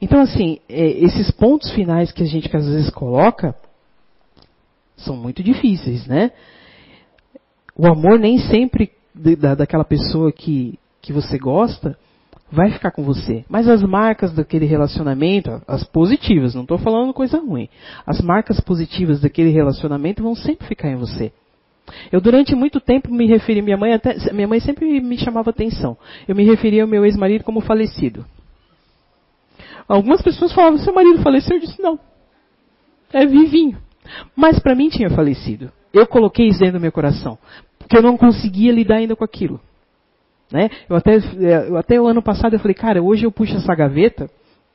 Então, assim, é, esses pontos finais que a gente às vezes coloca são muito difíceis, né? O amor nem sempre da, daquela pessoa que, que você gosta vai ficar com você. Mas as marcas daquele relacionamento, as positivas, não estou falando coisa ruim. As marcas positivas daquele relacionamento vão sempre ficar em você. Eu durante muito tempo me referi, minha mãe até, minha mãe sempre me chamava atenção. Eu me referia ao meu ex-marido como falecido. Algumas pessoas falavam, seu marido faleceu? Eu disse, não. É vivinho. Mas para mim tinha falecido. Eu coloquei isso dentro do meu coração. Porque eu não conseguia lidar ainda com aquilo. Né? Eu, até, é, eu até o ano passado eu falei, cara, hoje eu puxo essa gaveta,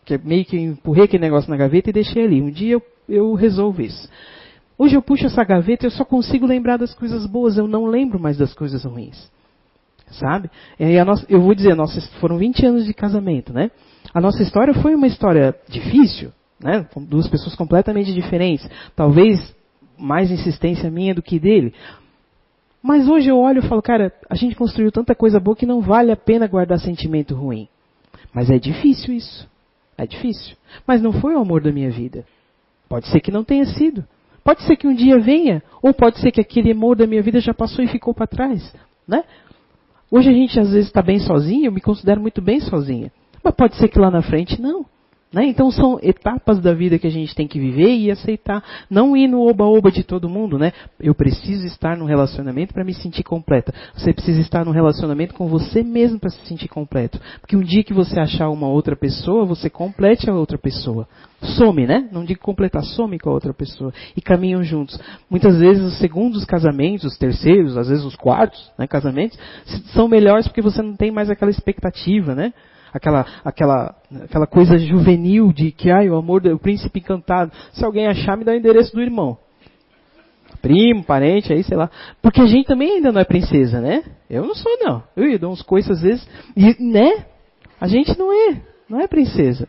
que meio que empurrei aquele negócio na gaveta e deixei ali. Um dia eu, eu resolvo isso. Hoje eu puxo essa gaveta e eu só consigo lembrar das coisas boas, eu não lembro mais das coisas ruins. Sabe? Nossa, eu vou dizer, nossa, foram 20 anos de casamento, né? A nossa história foi uma história difícil, né? Duas pessoas completamente diferentes. Talvez mais insistência minha do que dele. Mas hoje eu olho e falo, cara, a gente construiu tanta coisa boa que não vale a pena guardar sentimento ruim. Mas é difícil isso. É difícil. Mas não foi o amor da minha vida. Pode ser que não tenha sido. Pode ser que um dia venha, ou pode ser que aquele amor da minha vida já passou e ficou para trás, né? Hoje a gente às vezes está bem sozinho, eu me considero muito bem sozinha. Mas pode ser que lá na frente não. Né? Então são etapas da vida que a gente tem que viver e aceitar. Não ir no oba-oba de todo mundo, né? Eu preciso estar num relacionamento para me sentir completa. Você precisa estar num relacionamento com você mesmo para se sentir completo. Porque um dia que você achar uma outra pessoa, você complete a outra pessoa. Some, né? Não digo completar, some com a outra pessoa. E caminham juntos. Muitas vezes os segundos casamentos, os terceiros, às vezes os quartos né, casamentos, são melhores porque você não tem mais aquela expectativa, né? Aquela, aquela, aquela coisa juvenil de que, ai, o amor do príncipe encantado. Se alguém achar, me dá o endereço do irmão. Primo, parente, aí, sei lá. Porque a gente também ainda não é princesa, né? Eu não sou, não. Eu dou uns coisas às vezes, e, né? A gente não é, não é princesa.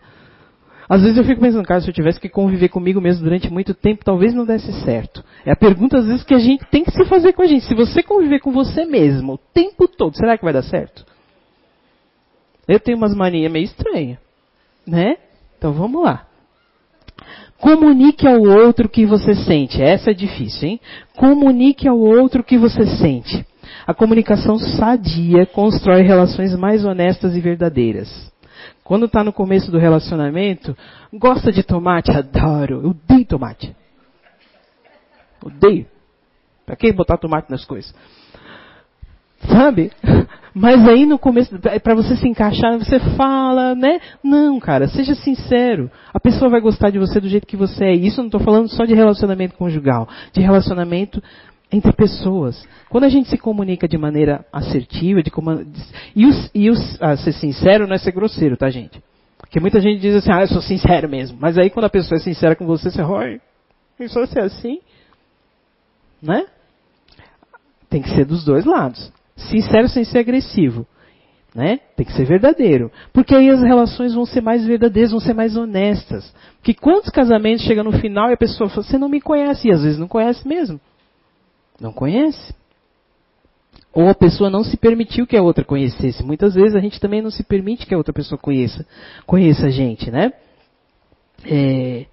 Às vezes eu fico pensando, cara, se eu tivesse que conviver comigo mesmo durante muito tempo, talvez não desse certo. É a pergunta, às vezes, que a gente tem que se fazer com a gente. Se você conviver com você mesmo o tempo todo, será que vai dar certo? Eu tenho umas manias meio estranhas, né? Então vamos lá. Comunique ao outro o que você sente. Essa é difícil, hein? Comunique ao outro o que você sente. A comunicação sadia constrói relações mais honestas e verdadeiras. Quando está no começo do relacionamento, gosta de tomate? Adoro. Eu odeio tomate. Odeio. Para que botar tomate nas coisas? Sabe? Mas aí no começo, para você se encaixar, você fala, né? Não, cara, seja sincero. A pessoa vai gostar de você do jeito que você é. Isso eu não estou falando só de relacionamento conjugal, de relacionamento entre pessoas. Quando a gente se comunica de maneira assertiva, de e, os, e os, ah, ser sincero não é ser grosseiro, tá, gente? Porque muita gente diz assim, ah, eu sou sincero mesmo. Mas aí quando a pessoa é sincera com você, você, oi, isso ser assim, né? Tem que ser dos dois lados. Sincero sem ser agressivo. Né? Tem que ser verdadeiro. Porque aí as relações vão ser mais verdadeiras, vão ser mais honestas. Porque quantos casamentos chegam no final e a pessoa fala, você não me conhece, e às vezes não conhece mesmo. Não conhece. Ou a pessoa não se permitiu que a outra conhecesse. Muitas vezes a gente também não se permite que a outra pessoa conheça, conheça a gente, né? É...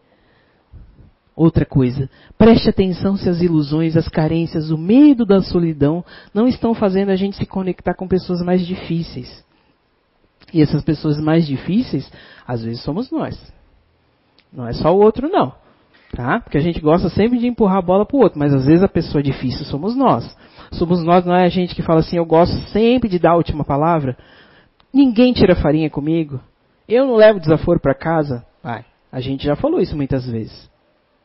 Outra coisa, preste atenção se as ilusões, as carências, o medo da solidão não estão fazendo a gente se conectar com pessoas mais difíceis. E essas pessoas mais difíceis, às vezes somos nós. Não é só o outro, não. Tá? Porque a gente gosta sempre de empurrar a bola para o outro, mas às vezes a pessoa difícil somos nós. Somos nós, não é a gente que fala assim, eu gosto sempre de dar a última palavra. Ninguém tira farinha comigo. Eu não levo desaforo para casa. Vai. A gente já falou isso muitas vezes.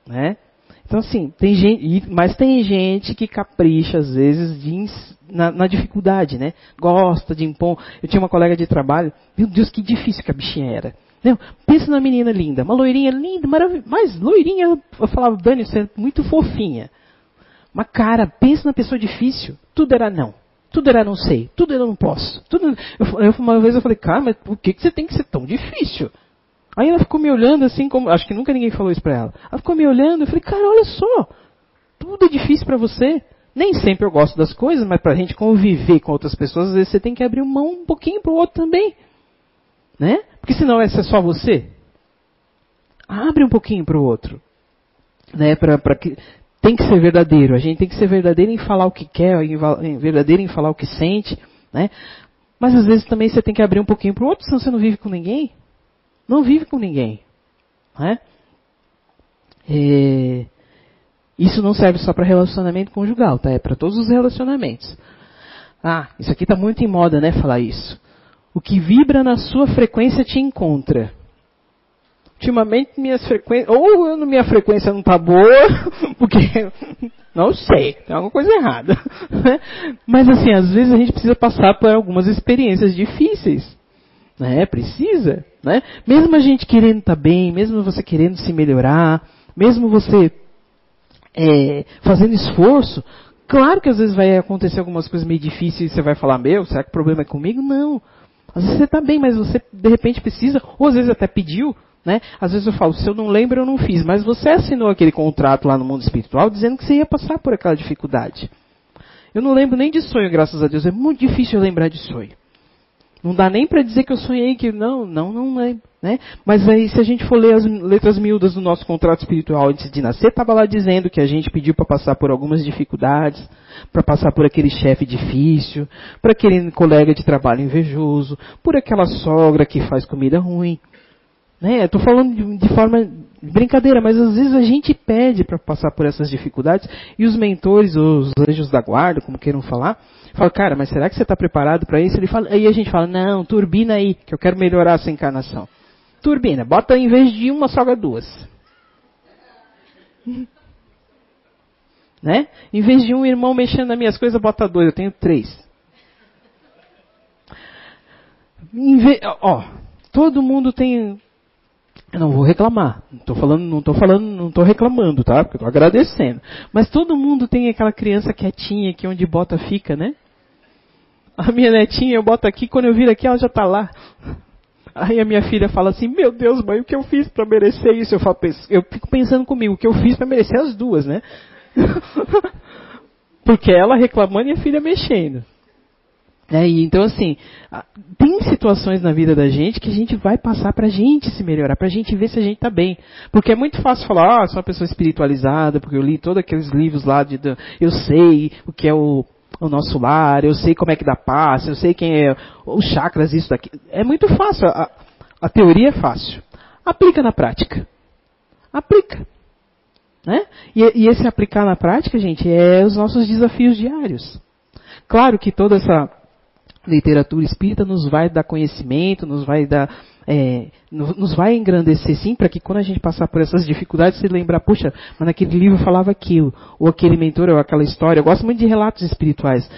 Né? Então, assim, tem gente, mas tem gente que capricha, às vezes, de, na, na, dificuldade, né? Gosta de impor. Eu tinha uma colega de trabalho, meu Deus, que difícil que a bichinha era. Não, pensa na menina linda, uma loirinha linda, maravilhosa, mas loirinha, eu falava, Dani, você é muito fofinha. Mas, cara, pensa na pessoa difícil, tudo era não. Tudo era não sei, tudo era não posso. Tudo, eu, uma vez eu falei, cara, mas por que, que você tem que ser tão difícil? Aí ela ficou me olhando assim, como, acho que nunca ninguém falou isso pra ela. Ela ficou me olhando, eu falei, cara, olha só, tudo é difícil para você. Nem sempre eu gosto das coisas, mas pra gente conviver com outras pessoas, às vezes você tem que abrir mão um pouquinho pro outro também. Né? Porque senão é só você. Abre um pouquinho pro outro. Né? Pra, pra que, tem que ser verdadeiro. A gente tem que ser verdadeiro em falar o que quer, verdadeiro em falar o que sente. Né? Mas às vezes também você tem que abrir um pouquinho pro outro, senão você não vive com ninguém. Não vive com ninguém. Né? É, isso não serve só para relacionamento conjugal, tá? É para todos os relacionamentos. Ah, isso aqui está muito em moda, né? Falar isso. O que vibra na sua frequência te encontra. Ultimamente minhas frequências, ou minha frequência não está boa, porque não sei, tem alguma coisa errada. Né? Mas assim, às vezes a gente precisa passar por algumas experiências difíceis. Né? Precisa. Né? Mesmo a gente querendo estar tá bem, mesmo você querendo se melhorar, mesmo você é, fazendo esforço, claro que às vezes vai acontecer algumas coisas meio difíceis e você vai falar, meu, será que o problema é comigo? Não. Às vezes você está bem, mas você de repente precisa, ou às vezes até pediu, né? Às vezes eu falo, se eu não lembro, eu não fiz, mas você assinou aquele contrato lá no mundo espiritual dizendo que você ia passar por aquela dificuldade. Eu não lembro nem de sonho, graças a Deus. É muito difícil eu lembrar de sonho. Não dá nem para dizer que eu sonhei que não, não, não lembro, né? Mas aí se a gente for ler as letras miúdas do nosso contrato espiritual antes de nascer, estava lá dizendo que a gente pediu para passar por algumas dificuldades, para passar por aquele chefe difícil, por aquele colega de trabalho invejoso, por aquela sogra que faz comida ruim. Né? Estou falando de, de forma brincadeira, mas às vezes a gente pede para passar por essas dificuldades e os mentores, os anjos da guarda, como queiram falar, Fala, cara, mas será que você está preparado para isso? Ele fala, aí a gente fala, não, turbina aí, que eu quero melhorar essa encarnação. Turbina, bota em vez de uma, sogra duas. né? Em vez de um irmão mexendo nas minhas coisas, bota dois, eu tenho três. Ve... Ó, todo mundo tem. Eu não vou reclamar. Não estou falando, não tô falando, não estou reclamando, tá? Porque estou agradecendo. Mas todo mundo tem aquela criança quietinha que onde bota fica, né? A minha netinha, eu boto aqui, quando eu vir aqui, ela já está lá. Aí a minha filha fala assim, meu Deus, mãe, o que eu fiz para merecer isso? Eu, falo, eu fico pensando comigo, o que eu fiz para merecer as duas, né? Porque ela reclamando e a filha mexendo. É, então, assim, tem situações na vida da gente que a gente vai passar para a gente se melhorar, para a gente ver se a gente está bem. Porque é muito fácil falar, ah, sou uma pessoa espiritualizada, porque eu li todos aqueles livros lá, de, eu sei o que é o o nosso lar, eu sei como é que dá paz, eu sei quem é os chakras, isso daqui. É muito fácil. A, a teoria é fácil. Aplica na prática. Aplica. Né? E, e esse aplicar na prática, gente, é os nossos desafios diários. Claro que toda essa literatura espírita nos vai dar conhecimento, nos vai dar é, nos vai engrandecer sim, para que quando a gente passar por essas dificuldades, se lembrar, puxa, mas naquele livro falava aquilo, ou aquele mentor, ou aquela história. Eu gosto muito de relatos espirituais.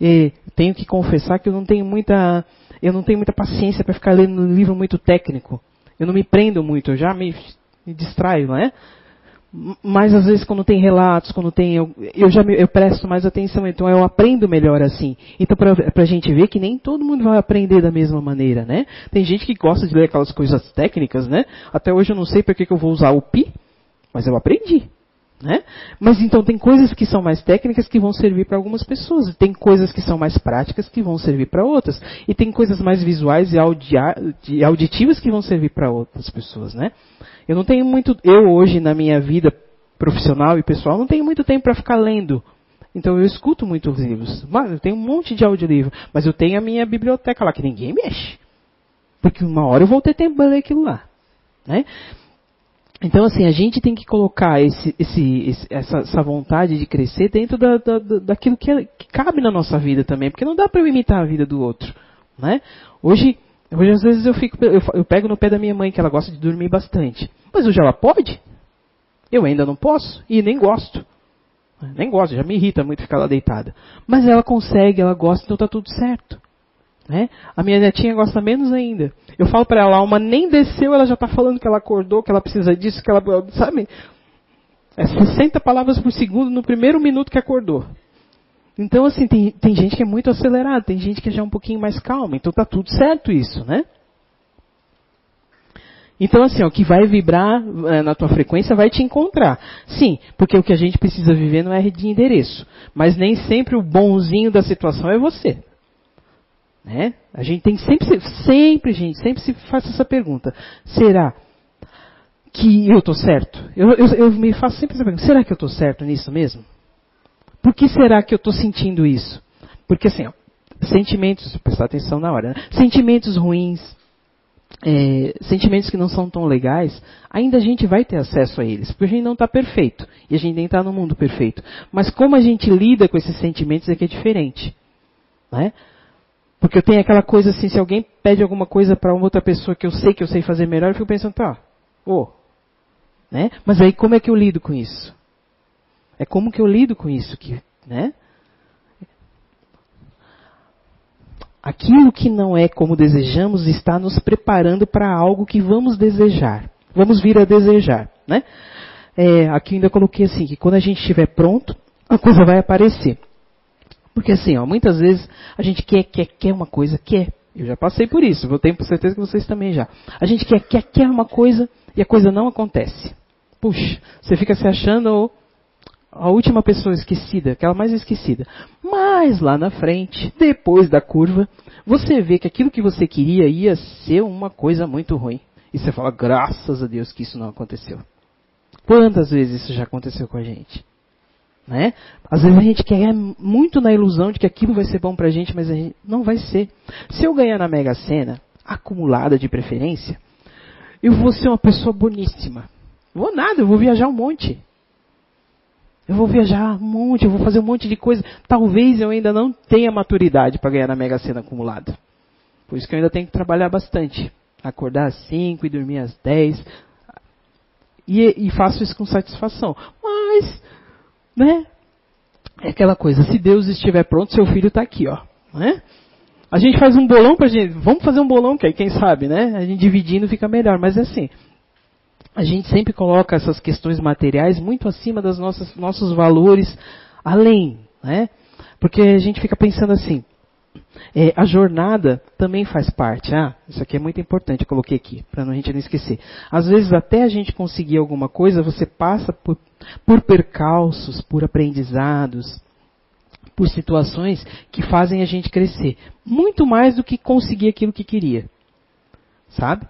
E tenho que confessar que eu não tenho muita, eu não tenho muita paciência para ficar lendo um livro muito técnico. Eu não me prendo muito, eu já me, me distraio, não é? Mas às vezes quando tem relatos, quando tem. Eu, eu já me, eu presto mais atenção, então eu aprendo melhor assim. Então pra, pra gente ver que nem todo mundo vai aprender da mesma maneira, né? Tem gente que gosta de ler aquelas coisas técnicas, né? Até hoje eu não sei porque que eu vou usar o pi, mas eu aprendi. Né? Mas então tem coisas que são mais técnicas que vão servir para algumas pessoas, tem coisas que são mais práticas que vão servir para outras, e tem coisas mais visuais e auditivas que vão servir para outras pessoas, né? Eu não tenho muito, eu hoje na minha vida profissional e pessoal, não tenho muito tempo para ficar lendo. Então eu escuto muitos livros. Eu tenho um monte de audiolivro, mas eu tenho a minha biblioteca lá que ninguém mexe. Porque uma hora eu vou ter tempo para ler aquilo lá. Né? Então, assim, a gente tem que colocar esse, esse, essa, essa, vontade de crescer dentro da, da, daquilo que, é, que, cabe na nossa vida também, porque não dá para imitar a vida do outro. Né? Hoje, hoje, às vezes, eu, fico, eu, eu pego no pé da minha mãe, que ela gosta de dormir bastante. Mas hoje ela pode? Eu ainda não posso e nem gosto. Nem gosto, já me irrita muito ficar lá deitada. Mas ela consegue, ela gosta, então está tudo certo. Né? A minha netinha gosta menos ainda. Eu falo para ela, uma nem desceu, ela já está falando que ela acordou, que ela precisa disso, que ela. Sabe? É 60 palavras por segundo no primeiro minuto que acordou. Então, assim, tem, tem gente que é muito acelerada, tem gente que já é um pouquinho mais calma. Então tá tudo certo isso, né? Então, assim, o que vai vibrar é, na tua frequência vai te encontrar. Sim, porque o que a gente precisa viver não é de endereço. Mas nem sempre o bonzinho da situação é você. Né? A gente tem sempre, sempre, gente, sempre se faça essa pergunta. Será que eu estou certo? Eu, eu, eu, me faço sempre essa pergunta. Será que eu estou certo nisso mesmo? Por que será que eu estou sentindo isso? Porque assim, ó, sentimentos, prestar atenção na hora, né? sentimentos ruins, é, sentimentos que não são tão legais, ainda a gente vai ter acesso a eles, porque a gente não está perfeito e a gente nem está no mundo perfeito. Mas como a gente lida com esses sentimentos é que é diferente. Né? Porque eu tenho aquela coisa assim, se alguém pede alguma coisa para uma outra pessoa que eu sei que eu sei fazer melhor, eu fico pensando, tá, ô, oh, né? Mas aí como é que eu lido com isso? É como que eu lido com isso, que, né? Aquilo que não é como desejamos está nos preparando para algo que vamos desejar. Vamos vir a desejar, né? É, aqui ainda coloquei assim, que quando a gente estiver pronto, a coisa vai aparecer. Porque assim, ó, muitas vezes a gente quer, quer, quer uma coisa, quer. Eu já passei por isso, eu tenho certeza que vocês também já. A gente quer, quer, quer uma coisa e a coisa não acontece. Puxa, você fica se achando a última pessoa esquecida, aquela mais esquecida. Mas lá na frente, depois da curva, você vê que aquilo que você queria ia ser uma coisa muito ruim. E você fala, graças a Deus que isso não aconteceu. Quantas vezes isso já aconteceu com a gente? Né? Às vezes a gente quer muito na ilusão de que aquilo vai ser bom pra gente, mas a gente não vai ser. Se eu ganhar na Mega Sena, acumulada de preferência, eu vou ser uma pessoa boníssima. Vou nada, eu vou viajar um monte. Eu vou viajar um monte, eu vou fazer um monte de coisa. Talvez eu ainda não tenha maturidade para ganhar na Mega Sena acumulada. Por isso que eu ainda tenho que trabalhar bastante. Acordar às 5 e dormir às 10. E, e faço isso com satisfação. Mas né? É aquela coisa, se Deus estiver pronto, seu filho está aqui, ó. Né? A gente faz um bolão para gente, vamos fazer um bolão que aí quem sabe, né? A gente dividindo fica melhor, mas é assim. A gente sempre coloca essas questões materiais muito acima dos nossos, nossos valores, além, né? Porque a gente fica pensando assim, é, a jornada também faz parte. Ah, isso aqui é muito importante, coloquei aqui, para a gente não esquecer. Às vezes, até a gente conseguir alguma coisa, você passa por, por percalços, por aprendizados, por situações que fazem a gente crescer. Muito mais do que conseguir aquilo que queria. Sabe?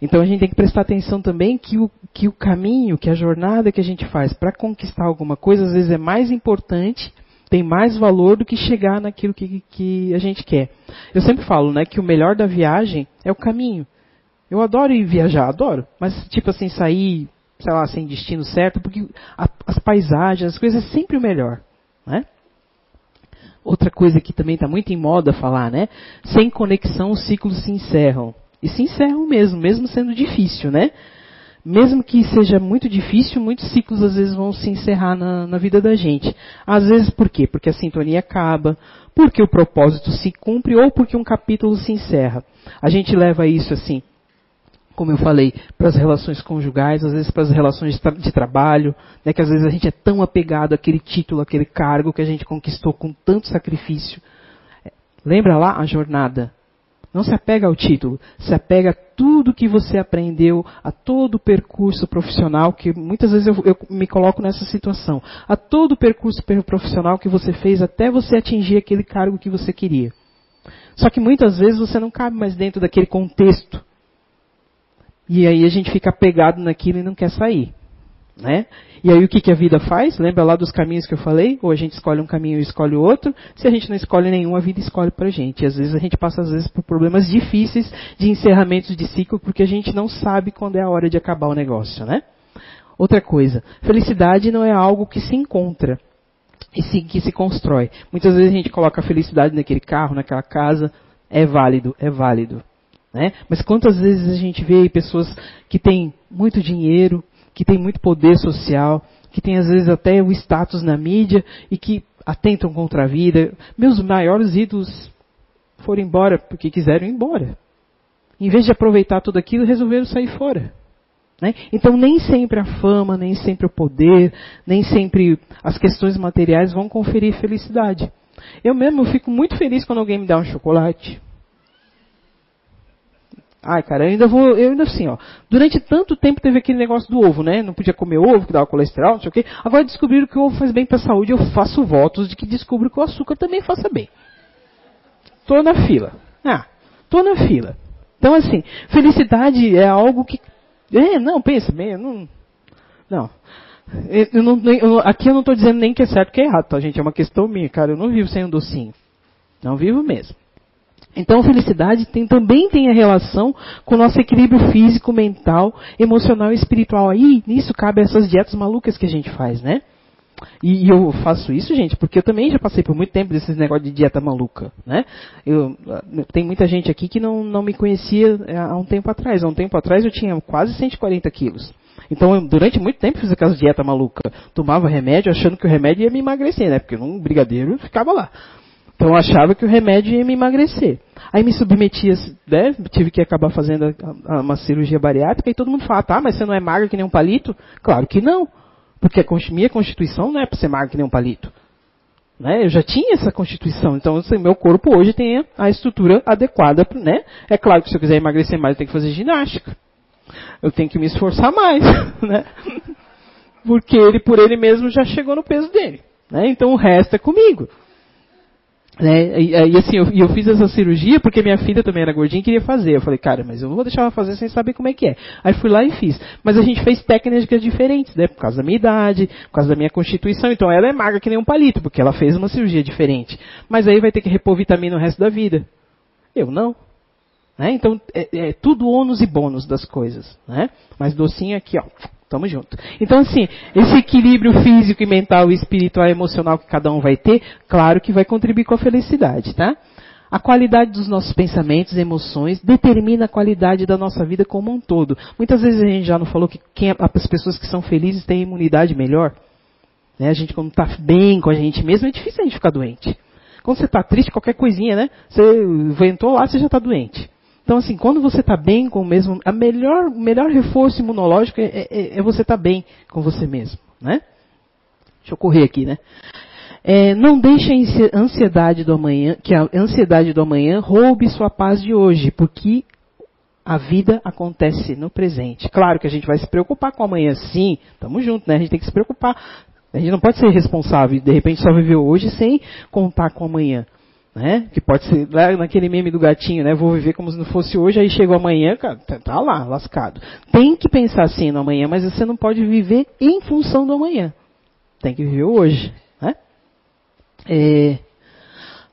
Então a gente tem que prestar atenção também que o, que o caminho, que a jornada que a gente faz para conquistar alguma coisa, às vezes é mais importante tem mais valor do que chegar naquilo que, que a gente quer. Eu sempre falo, né, que o melhor da viagem é o caminho. Eu adoro ir viajar, adoro, mas tipo assim, sair, sei lá, sem destino certo, porque a, as paisagens, as coisas é sempre o melhor, né? Outra coisa que também está muito em moda falar, né? Sem conexão os ciclos se encerram. E se encerram mesmo, mesmo sendo difícil, né? Mesmo que seja muito difícil, muitos ciclos às vezes vão se encerrar na, na, vida da gente. Às vezes por quê? Porque a sintonia acaba, porque o propósito se cumpre ou porque um capítulo se encerra. A gente leva isso assim como eu falei, para as relações conjugais, às vezes para as relações de, tra de trabalho, né, que às vezes a gente é tão apegado àquele título, àquele cargo que a gente conquistou com tanto sacrifício. Lembra lá a jornada? Não se apega ao título, se apega a tudo que você aprendeu, a todo o percurso profissional, que muitas vezes eu, eu, me coloco nessa situação, a todo o percurso profissional que você fez até você atingir aquele cargo que você queria. Só que muitas vezes você não cabe mais dentro daquele contexto. E aí a gente fica apegado naquilo e não quer sair. Né? E aí o que, que a vida faz? Lembra lá dos caminhos que eu falei? Ou a gente escolhe um caminho e escolhe outro. Se a gente não escolhe nenhum, a vida escolhe pra gente. Às vezes a gente passa às vezes por problemas difíceis de encerramentos de ciclo porque a gente não sabe quando é a hora de acabar o negócio, né? Outra coisa, felicidade não é algo que se encontra e se, que se constrói. Muitas vezes a gente coloca a felicidade naquele carro, naquela casa, é válido, é válido. Né? Mas quantas vezes a gente vê pessoas que têm muito dinheiro, que têm muito poder social, que têm às vezes até o status na mídia e que atentam contra a vida. Meus maiores ídolos foram embora porque quiseram ir embora. Em vez de aproveitar tudo aquilo, resolveram sair fora. Né? Então, nem sempre a fama, nem sempre o poder, nem sempre as questões materiais vão conferir felicidade. Eu mesmo fico muito feliz quando alguém me dá um chocolate. Ai, cara, eu ainda vou, eu ainda assim, ó. Durante tanto tempo teve aquele negócio do ovo, né? Não podia comer ovo, que dava colesterol, não sei o quê. Agora descobriram que o ovo faz bem para a saúde. Eu faço votos de que descubro que o açúcar também faça bem. Tô na fila. Ah, tô na fila. Então, assim, felicidade é algo que. É, não, pensa bem, não. Não. Eu não eu, aqui eu não estou dizendo nem que é certo que é errado, tá, gente? É uma questão minha, cara. Eu não vivo sem um docinho. Não vivo mesmo. Então, felicidade tem, também tem a relação com o nosso equilíbrio físico, mental, emocional e espiritual. Aí, nisso cabe essas dietas malucas que a gente faz, né? E, e, eu faço isso, gente, porque eu também já passei por muito tempo desses negócios de dieta maluca, né? Eu, tem muita gente aqui que não, não me conhecia é, há um tempo atrás. Há um tempo atrás eu tinha quase 140 quilos. Então, eu, durante muito tempo fiz aquelas dieta maluca. Tomava remédio achando que o remédio ia me emagrecer, né? Porque num brigadeiro ficava lá. Então eu achava que o remédio ia me emagrecer. Aí me submetia, né, tive que acabar fazendo uma cirurgia bariátrica e todo mundo fala, tá, mas você não é magra que nem um palito? Claro que não. Porque a minha constituição não é para ser magra que nem um palito. Né? Eu já tinha essa constituição, então assim, meu corpo hoje tem a estrutura adequada. Né? É claro que se eu quiser emagrecer mais, eu tenho que fazer ginástica. Eu tenho que me esforçar mais. Né? Porque ele, por ele mesmo, já chegou no peso dele. Né? Então o resto é comigo. Né? E, e, assim, eu, eu, fiz essa cirurgia porque minha filha também era gordinha e queria fazer. Eu falei, cara, mas eu vou deixar ela fazer sem saber como é que é. Aí fui lá e fiz. Mas a gente fez técnicas diferentes, né? Por causa da minha idade, por causa da minha constituição. Então ela é magra que nem um palito, porque ela fez uma cirurgia diferente. Mas aí vai ter que repor vitamina o resto da vida. Eu não. Né? Então é, é tudo ônus e bônus das coisas. Né? Mas docinho aqui, ó Tamo junto. Então, assim, esse equilíbrio físico e mental, espiritual e emocional que cada um vai ter, claro que vai contribuir com a felicidade, tá? A qualidade dos nossos pensamentos e emoções determina a qualidade da nossa vida como um todo. Muitas vezes a gente já não falou que quem, as pessoas que são felizes têm imunidade melhor. Né? A gente, quando está bem com a gente mesmo, é difícil a gente ficar doente. Quando você está triste, qualquer coisinha, né? Você ventou lá, você já está doente. Então, assim, quando você está bem com o mesmo, a melhor, o melhor reforço imunológico é, é, é você estar tá bem com você mesmo, né? Deixa eu correr aqui, né? É, não deixe a ansiedade do amanhã, que a ansiedade do amanhã roube sua paz de hoje, porque a vida acontece no presente. Claro que a gente vai se preocupar com amanhã, sim, estamos juntos, né? A gente tem que se preocupar. A gente não pode ser responsável e de repente só viver hoje sem contar com amanhã. Né? Que pode ser lá naquele meme do gatinho, né? Vou viver como se não fosse hoje, aí chegou amanhã, cara, tá, tá lá, lascado. Tem que pensar assim no amanhã, mas você não pode viver em função do amanhã. Tem que viver hoje, né? É,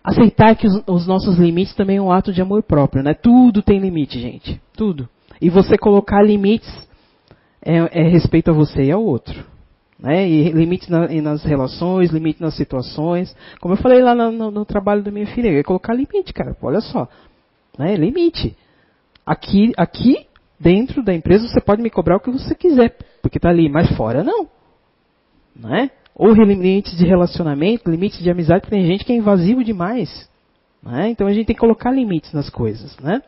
aceitar que os, os, nossos limites também é um ato de amor próprio, né? Tudo tem limite, gente. Tudo. E você colocar limites é, é respeito a você e ao outro. Né? E limites na, nas relações, limite nas situações. Como eu falei lá no, no, trabalho da minha filha, é colocar limite, cara. Olha só. Né? Limite. Aqui, aqui, dentro da empresa, você pode me cobrar o que você quiser, porque está ali, mas fora não. Né? Ou limites de relacionamento, limites de amizade, porque tem gente que é invasivo demais. Né? Então a gente tem que colocar limites nas coisas. Né?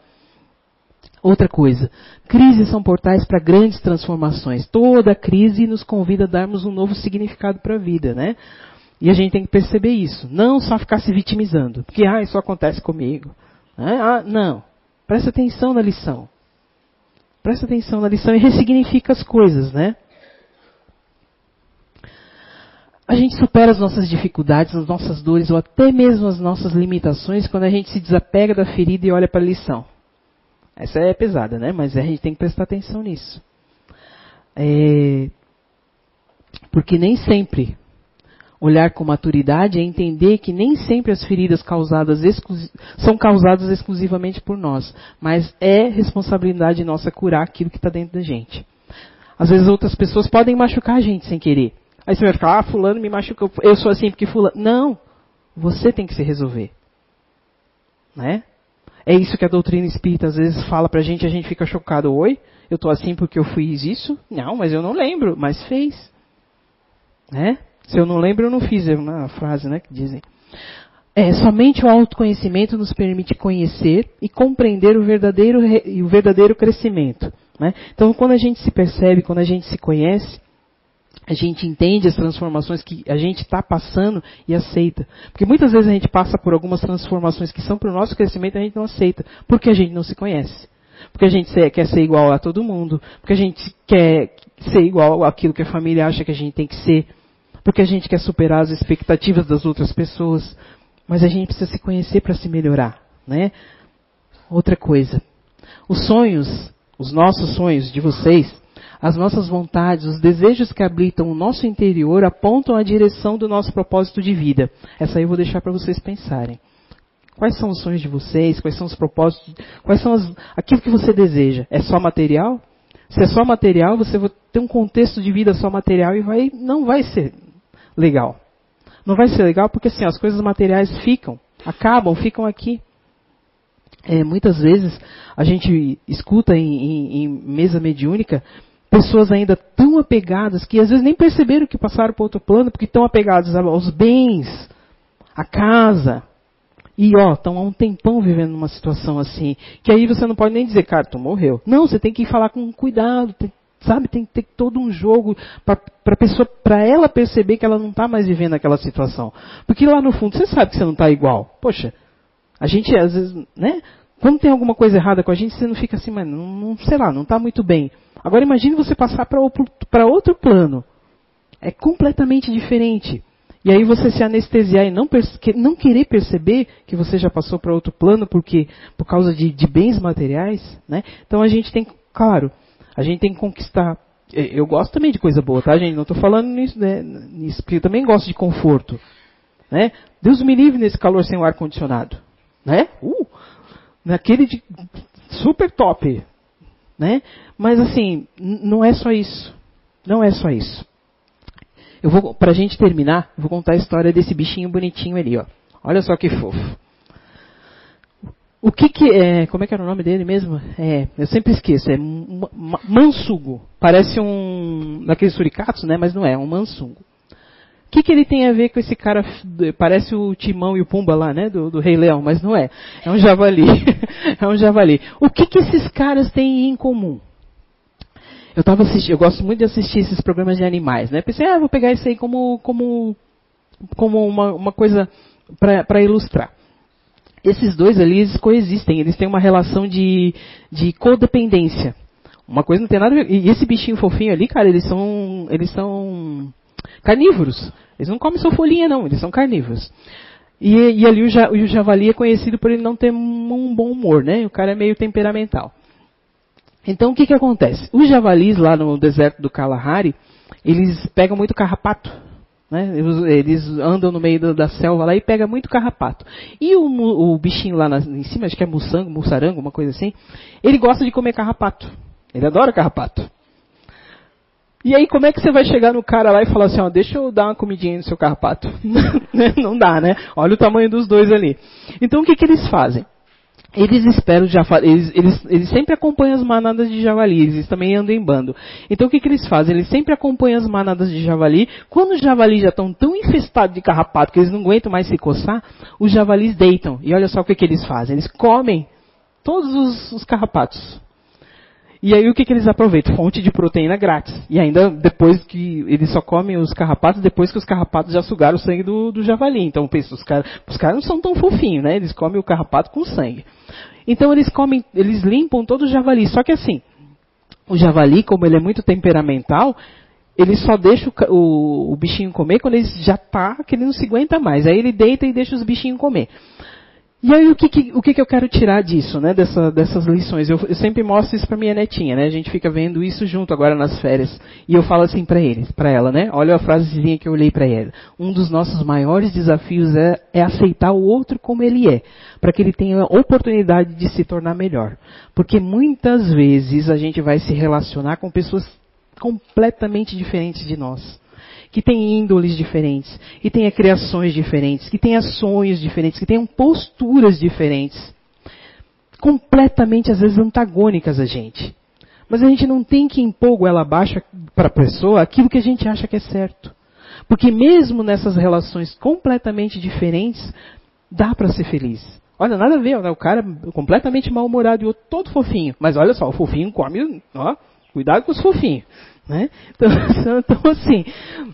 Outra coisa, crises são portais para grandes transformações. Toda crise nos convida a darmos um novo significado para a vida, né? E a gente tem que perceber isso. Não só ficar se vitimizando. Porque, ah, isso acontece comigo. Né? Ah, não. Presta atenção na lição. Presta atenção na lição e ressignifica as coisas, né? A gente supera as nossas dificuldades, as nossas dores ou até mesmo as nossas limitações quando a gente se desapega da ferida e olha para a lição. Essa é pesada, né? Mas a gente tem que prestar atenção nisso. É... Porque nem sempre olhar com maturidade é entender que nem sempre as feridas causadas são causadas exclusivamente por nós, mas é responsabilidade nossa curar aquilo que está dentro da gente. Às vezes outras pessoas podem machucar a gente sem querer. Aí você vai ficar, ah, fulano me machucou, eu sou assim porque fulano. Não, você tem que se resolver. Né? É isso que a doutrina espírita às vezes fala pra gente, a gente fica chocado. Oi, eu tô assim porque eu fiz isso? Não, mas eu não lembro, mas fez. Né? Se eu não lembro, eu não fiz. É uma frase, né, que dizem. É, somente o autoconhecimento nos permite conhecer e compreender o verdadeiro, o verdadeiro crescimento. Né? Então, quando a gente se percebe, quando a gente se conhece, a gente entende as transformações que a gente está passando e aceita. Porque muitas vezes a gente passa por algumas transformações que são para o nosso crescimento e a gente não aceita, porque a gente não se conhece. Porque a gente quer ser igual a todo mundo, porque a gente quer ser igual àquilo que a família acha que a gente tem que ser, porque a gente quer superar as expectativas das outras pessoas, mas a gente precisa se conhecer para se melhorar, né? Outra coisa, os sonhos, os nossos sonhos de vocês, as nossas vontades, os desejos que habitam o nosso interior apontam a direção do nosso propósito de vida. Essa aí eu vou deixar para vocês pensarem. Quais são os sonhos de vocês? Quais são os propósitos? Quais são as, aquilo que você deseja? É só material? Se é só material, você vai ter um contexto de vida só material e vai, não vai ser legal. Não vai ser legal porque assim, as coisas materiais ficam, acabam, ficam aqui. É, muitas vezes a gente escuta em, em, em, mesa mediúnica pessoas ainda tão apegadas que às vezes nem perceberam que passaram para outro plano porque estão apegados aos bens, à casa. E ó, estão há um tempão vivendo numa situação assim, que aí você não pode nem dizer, cara, tu morreu. Não, você tem que falar com cuidado, tem, Sabe, tem que ter todo um jogo para pessoa, para ela perceber que ela não está mais vivendo aquela situação. Porque lá no fundo você sabe que você não está igual. Poxa, a gente às vezes, né? Quando tem alguma coisa errada com a gente, você não fica assim, mas não, não sei lá, não está muito bem. Agora imagine você passar para outro plano. É completamente diferente. E aí você se anestesiar e não, não querer perceber que você já passou para outro plano porque por causa de, de bens materiais, né? Então a gente tem, claro, a gente tem que conquistar. Eu gosto também de coisa boa, tá, gente? Não estou falando nisso, né, nisso, porque eu também gosto de conforto. Né? Deus me livre nesse calor sem o ar-condicionado. Né? Uh, naquele de super top. Né? Mas assim, não é só isso. Não é só isso. Eu vou, pra gente terminar, vou contar a história desse bichinho bonitinho ali, ó. Olha só que fofo. O que que é, como é que era o nome dele mesmo? É, eu sempre esqueço, é mansugo. Parece um, daqueles suricatos, né, mas não é, é um mansugo. O que, que ele tem a ver com esse cara, parece o Timão e o Pumba lá, né, do, do Rei Leão, mas não é. É um javali. é um javali. O que que esses caras têm em comum? Eu tava assistindo, eu gosto muito de assistir esses programas de animais, né? Pensei, ah, vou pegar isso aí como, como, como uma, uma coisa para ilustrar esses dois ali eles coexistem, eles têm uma relação de, de codependência. Uma coisa não tem nada a ver. E esse bichinho fofinho ali, cara, eles são. Eles são carnívoros. Eles não comem só folhinha, não, eles são carnívoros. E, e ali o, ja, o, javali é conhecido por ele não ter um bom humor, né? O cara é meio temperamental. Então o que, que acontece? Os javalis lá no deserto do Kalahari, eles pegam muito carrapato. Né? Eles andam no meio da selva lá e pega muito carrapato. E o, o bichinho lá na, em cima, acho que é mussango, mussarango, uma coisa assim, ele gosta de comer carrapato. Ele adora carrapato. E aí, como é que você vai chegar no cara lá e falar assim, ó, deixa eu dar uma comidinha no seu carrapato? Não dá, né? Olha o tamanho dos dois ali. Então, o que, que eles fazem? Eles esperam eles, eles, eles sempre acompanham as manadas de javali, eles também andam em bando. Então o que, que eles fazem? Eles sempre acompanham as manadas de javali. Quando os javalis já estão tão infestados de carrapato que eles não aguentam mais se coçar, os javalis deitam. E olha só o que, que eles fazem. Eles comem todos os, os carrapatos. E aí o que, que eles aproveitam? Fonte de proteína grátis. E ainda depois que eles só comem os carrapatos, depois que os carrapatos já sugaram o sangue do, do javali. Então pensa, os caras os caras não são tão fofinhos, né? Eles comem o carrapato com sangue. Então eles comem, eles limpam todo o javali. Só que assim, o javali, como ele é muito temperamental, ele só deixa o, o, o bichinho comer quando ele já está que ele não se aguenta mais. Aí ele deita e deixa os bichinhos comer. E aí o que, que o que, que, eu quero tirar disso, né? Dessa, dessas lições? Eu, eu sempre mostro isso para minha netinha, né? A gente fica vendo isso junto agora nas férias. E eu falo assim para eles, para ela, né? Olha a frasezinha que eu olhei para ela. Um dos nossos maiores desafios é, é aceitar o outro como ele é, para que ele tenha a oportunidade de se tornar melhor. Porque muitas vezes a gente vai se relacionar com pessoas completamente diferentes de nós. Que têm índoles diferentes, que tenha criações diferentes, que tenha sonhos diferentes, que tenham posturas diferentes. Completamente, às vezes, antagônicas a gente. Mas a gente não tem que impor goela abaixo para a pessoa aquilo que a gente acha que é certo. Porque mesmo nessas relações completamente diferentes, dá para ser feliz. Olha, nada a ver, né? o cara completamente mal-humorado e o outro todo fofinho. Mas olha só, o fofinho come, ó, Cuidado com os fofinhos. Né? Então, então, assim,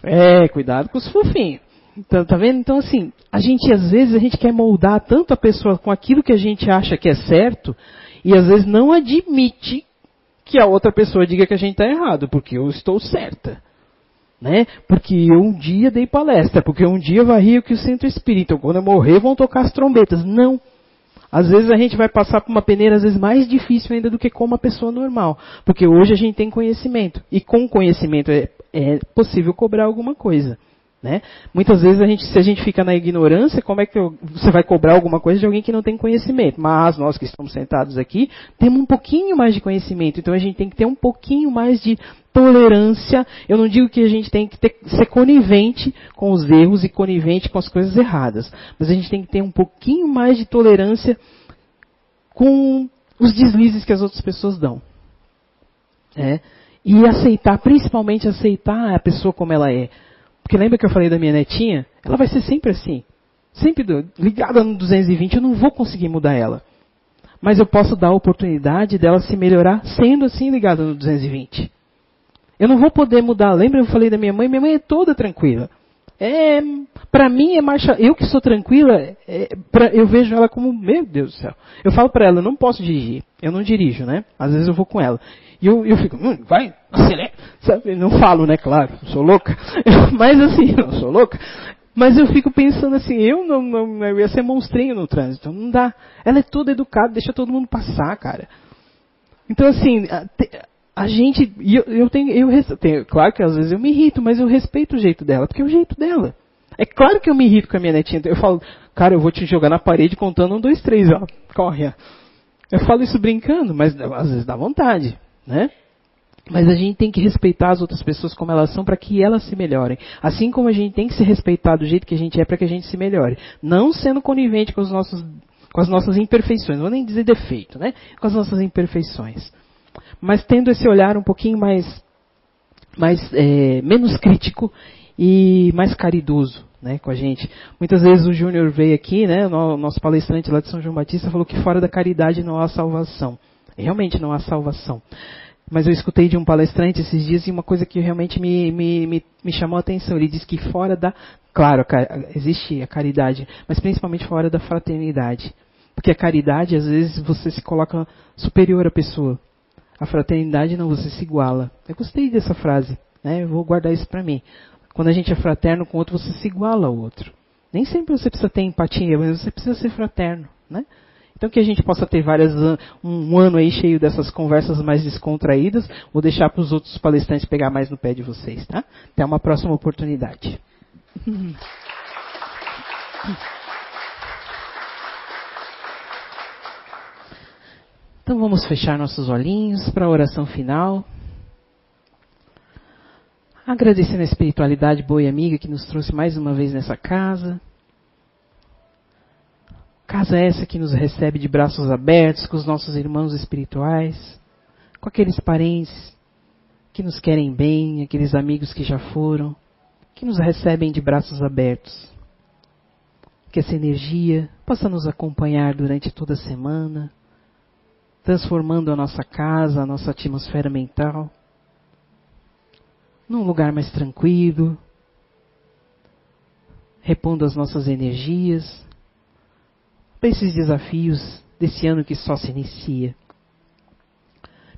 é, cuidado com os fofinhos. Então, tá vendo? Então, assim, a gente, às vezes, a gente quer moldar tanto a pessoa com aquilo que a gente acha que é certo, e às vezes não admite que a outra pessoa diga que a gente está errado, porque eu estou certa. Né? Porque eu um dia dei palestra, porque um dia varri o que o centro espírita, quando eu morrer vão tocar as trombetas. Não. Às vezes a gente vai passar por uma peneira, às vezes mais difícil ainda do que com uma pessoa normal. Porque hoje a gente tem conhecimento. E com conhecimento é, é possível cobrar alguma coisa. Né? Muitas vezes a gente, se a gente fica na ignorância, como é que eu, você vai cobrar alguma coisa de alguém que não tem conhecimento? Mas nós que estamos sentados aqui temos um pouquinho mais de conhecimento, então a gente tem que ter um pouquinho mais de tolerância. Eu não digo que a gente tem que ter, ser conivente com os erros e conivente com as coisas erradas, mas a gente tem que ter um pouquinho mais de tolerância com os deslizes que as outras pessoas dão. É? E aceitar, principalmente aceitar a pessoa como ela é. Porque lembra que eu falei da minha netinha? Ela vai ser sempre assim. Sempre ligada no 220, eu não vou conseguir mudar ela. Mas eu posso dar a oportunidade dela se melhorar sendo assim ligada no 220. Eu não vou poder mudar. Lembra eu falei da minha mãe? Minha mãe é toda tranquila. É, para mim é marcha. Eu que sou tranquila, é, pra, eu vejo ela como, meu Deus do céu. Eu falo para ela, não posso dirigir. Eu não dirijo, né? Às vezes eu vou com ela. E eu, eu fico, hum, vai, acelera. Sabe? Não falo, né? Claro, sou louca. Mas assim, eu sou louca. Mas eu fico pensando assim, eu não, não eu ia ser monstrinho no trânsito. Não dá. Ela é toda educada, deixa todo mundo passar, cara. Então assim, a gente, eu, eu tenho, eu tenho, claro que às vezes eu me irrito, mas eu respeito o jeito dela, porque é o jeito dela. É claro que eu me irrito com a minha netinha. Eu falo, cara, eu vou te jogar na parede contando um, dois, três, ó, corre. Eu falo isso brincando, mas às vezes dá vontade, né? Mas a gente tem que respeitar as outras pessoas como elas são para que elas se melhorem. Assim como a gente tem que se respeitar do jeito que a gente é para que a gente se melhore. Não sendo conivente com, os nossos, com as nossas imperfeições. Não vou nem dizer defeito, né? Com as nossas imperfeições mas tendo esse olhar um pouquinho mais, mais é, menos crítico e mais caridoso né, com a gente. Muitas vezes o Júnior veio aqui, né, o nosso palestrante lá de São João Batista falou que fora da caridade não há salvação. Realmente não há salvação. Mas eu escutei de um palestrante esses dias e uma coisa que realmente me, me, me, me chamou a atenção. Ele disse que fora da. Claro, existe a caridade, mas principalmente fora da fraternidade. Porque a caridade, às vezes, você se coloca superior à pessoa. A fraternidade não, você se iguala. Eu gostei dessa frase, né? Eu vou guardar isso para mim. Quando a gente é fraterno com o outro, você se iguala ao outro. Nem sempre você precisa ter empatia, mas você precisa ser fraterno, né? Então que a gente possa ter várias um ano aí cheio dessas conversas mais descontraídas. Vou deixar para os outros palestrantes pegar mais no pé de vocês, tá? Até uma próxima oportunidade. Então vamos fechar nossos olhinhos para a oração final. Agradecendo a espiritualidade boa e amiga que nos trouxe mais uma vez nessa casa. Casa essa que nos recebe de braços abertos com os nossos irmãos espirituais, com aqueles parentes que nos querem bem, aqueles amigos que já foram, que nos recebem de braços abertos. Que essa energia possa nos acompanhar durante toda a semana transformando a nossa casa, a nossa atmosfera mental, num lugar mais tranquilo, repondo as nossas energias para esses desafios desse ano que só se inicia.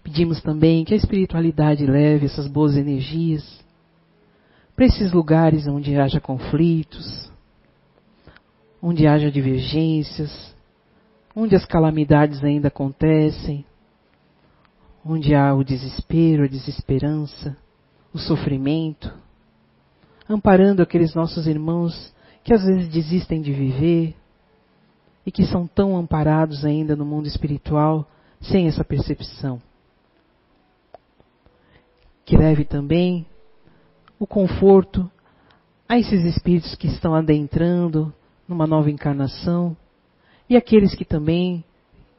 Pedimos também que a espiritualidade leve essas boas energias para esses lugares onde haja conflitos, onde haja divergências, onde as calamidades ainda acontecem, onde há o desespero, a desesperança, o sofrimento, amparando aqueles nossos irmãos que às vezes desistem de viver e que são tão amparados ainda no mundo espiritual sem essa percepção. Que leve também o conforto a esses espíritos que estão adentrando numa nova encarnação e aqueles que também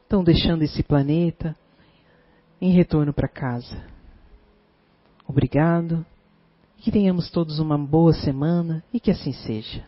estão deixando esse planeta em retorno para casa. Obrigado. Que tenhamos todos uma boa semana e que assim seja.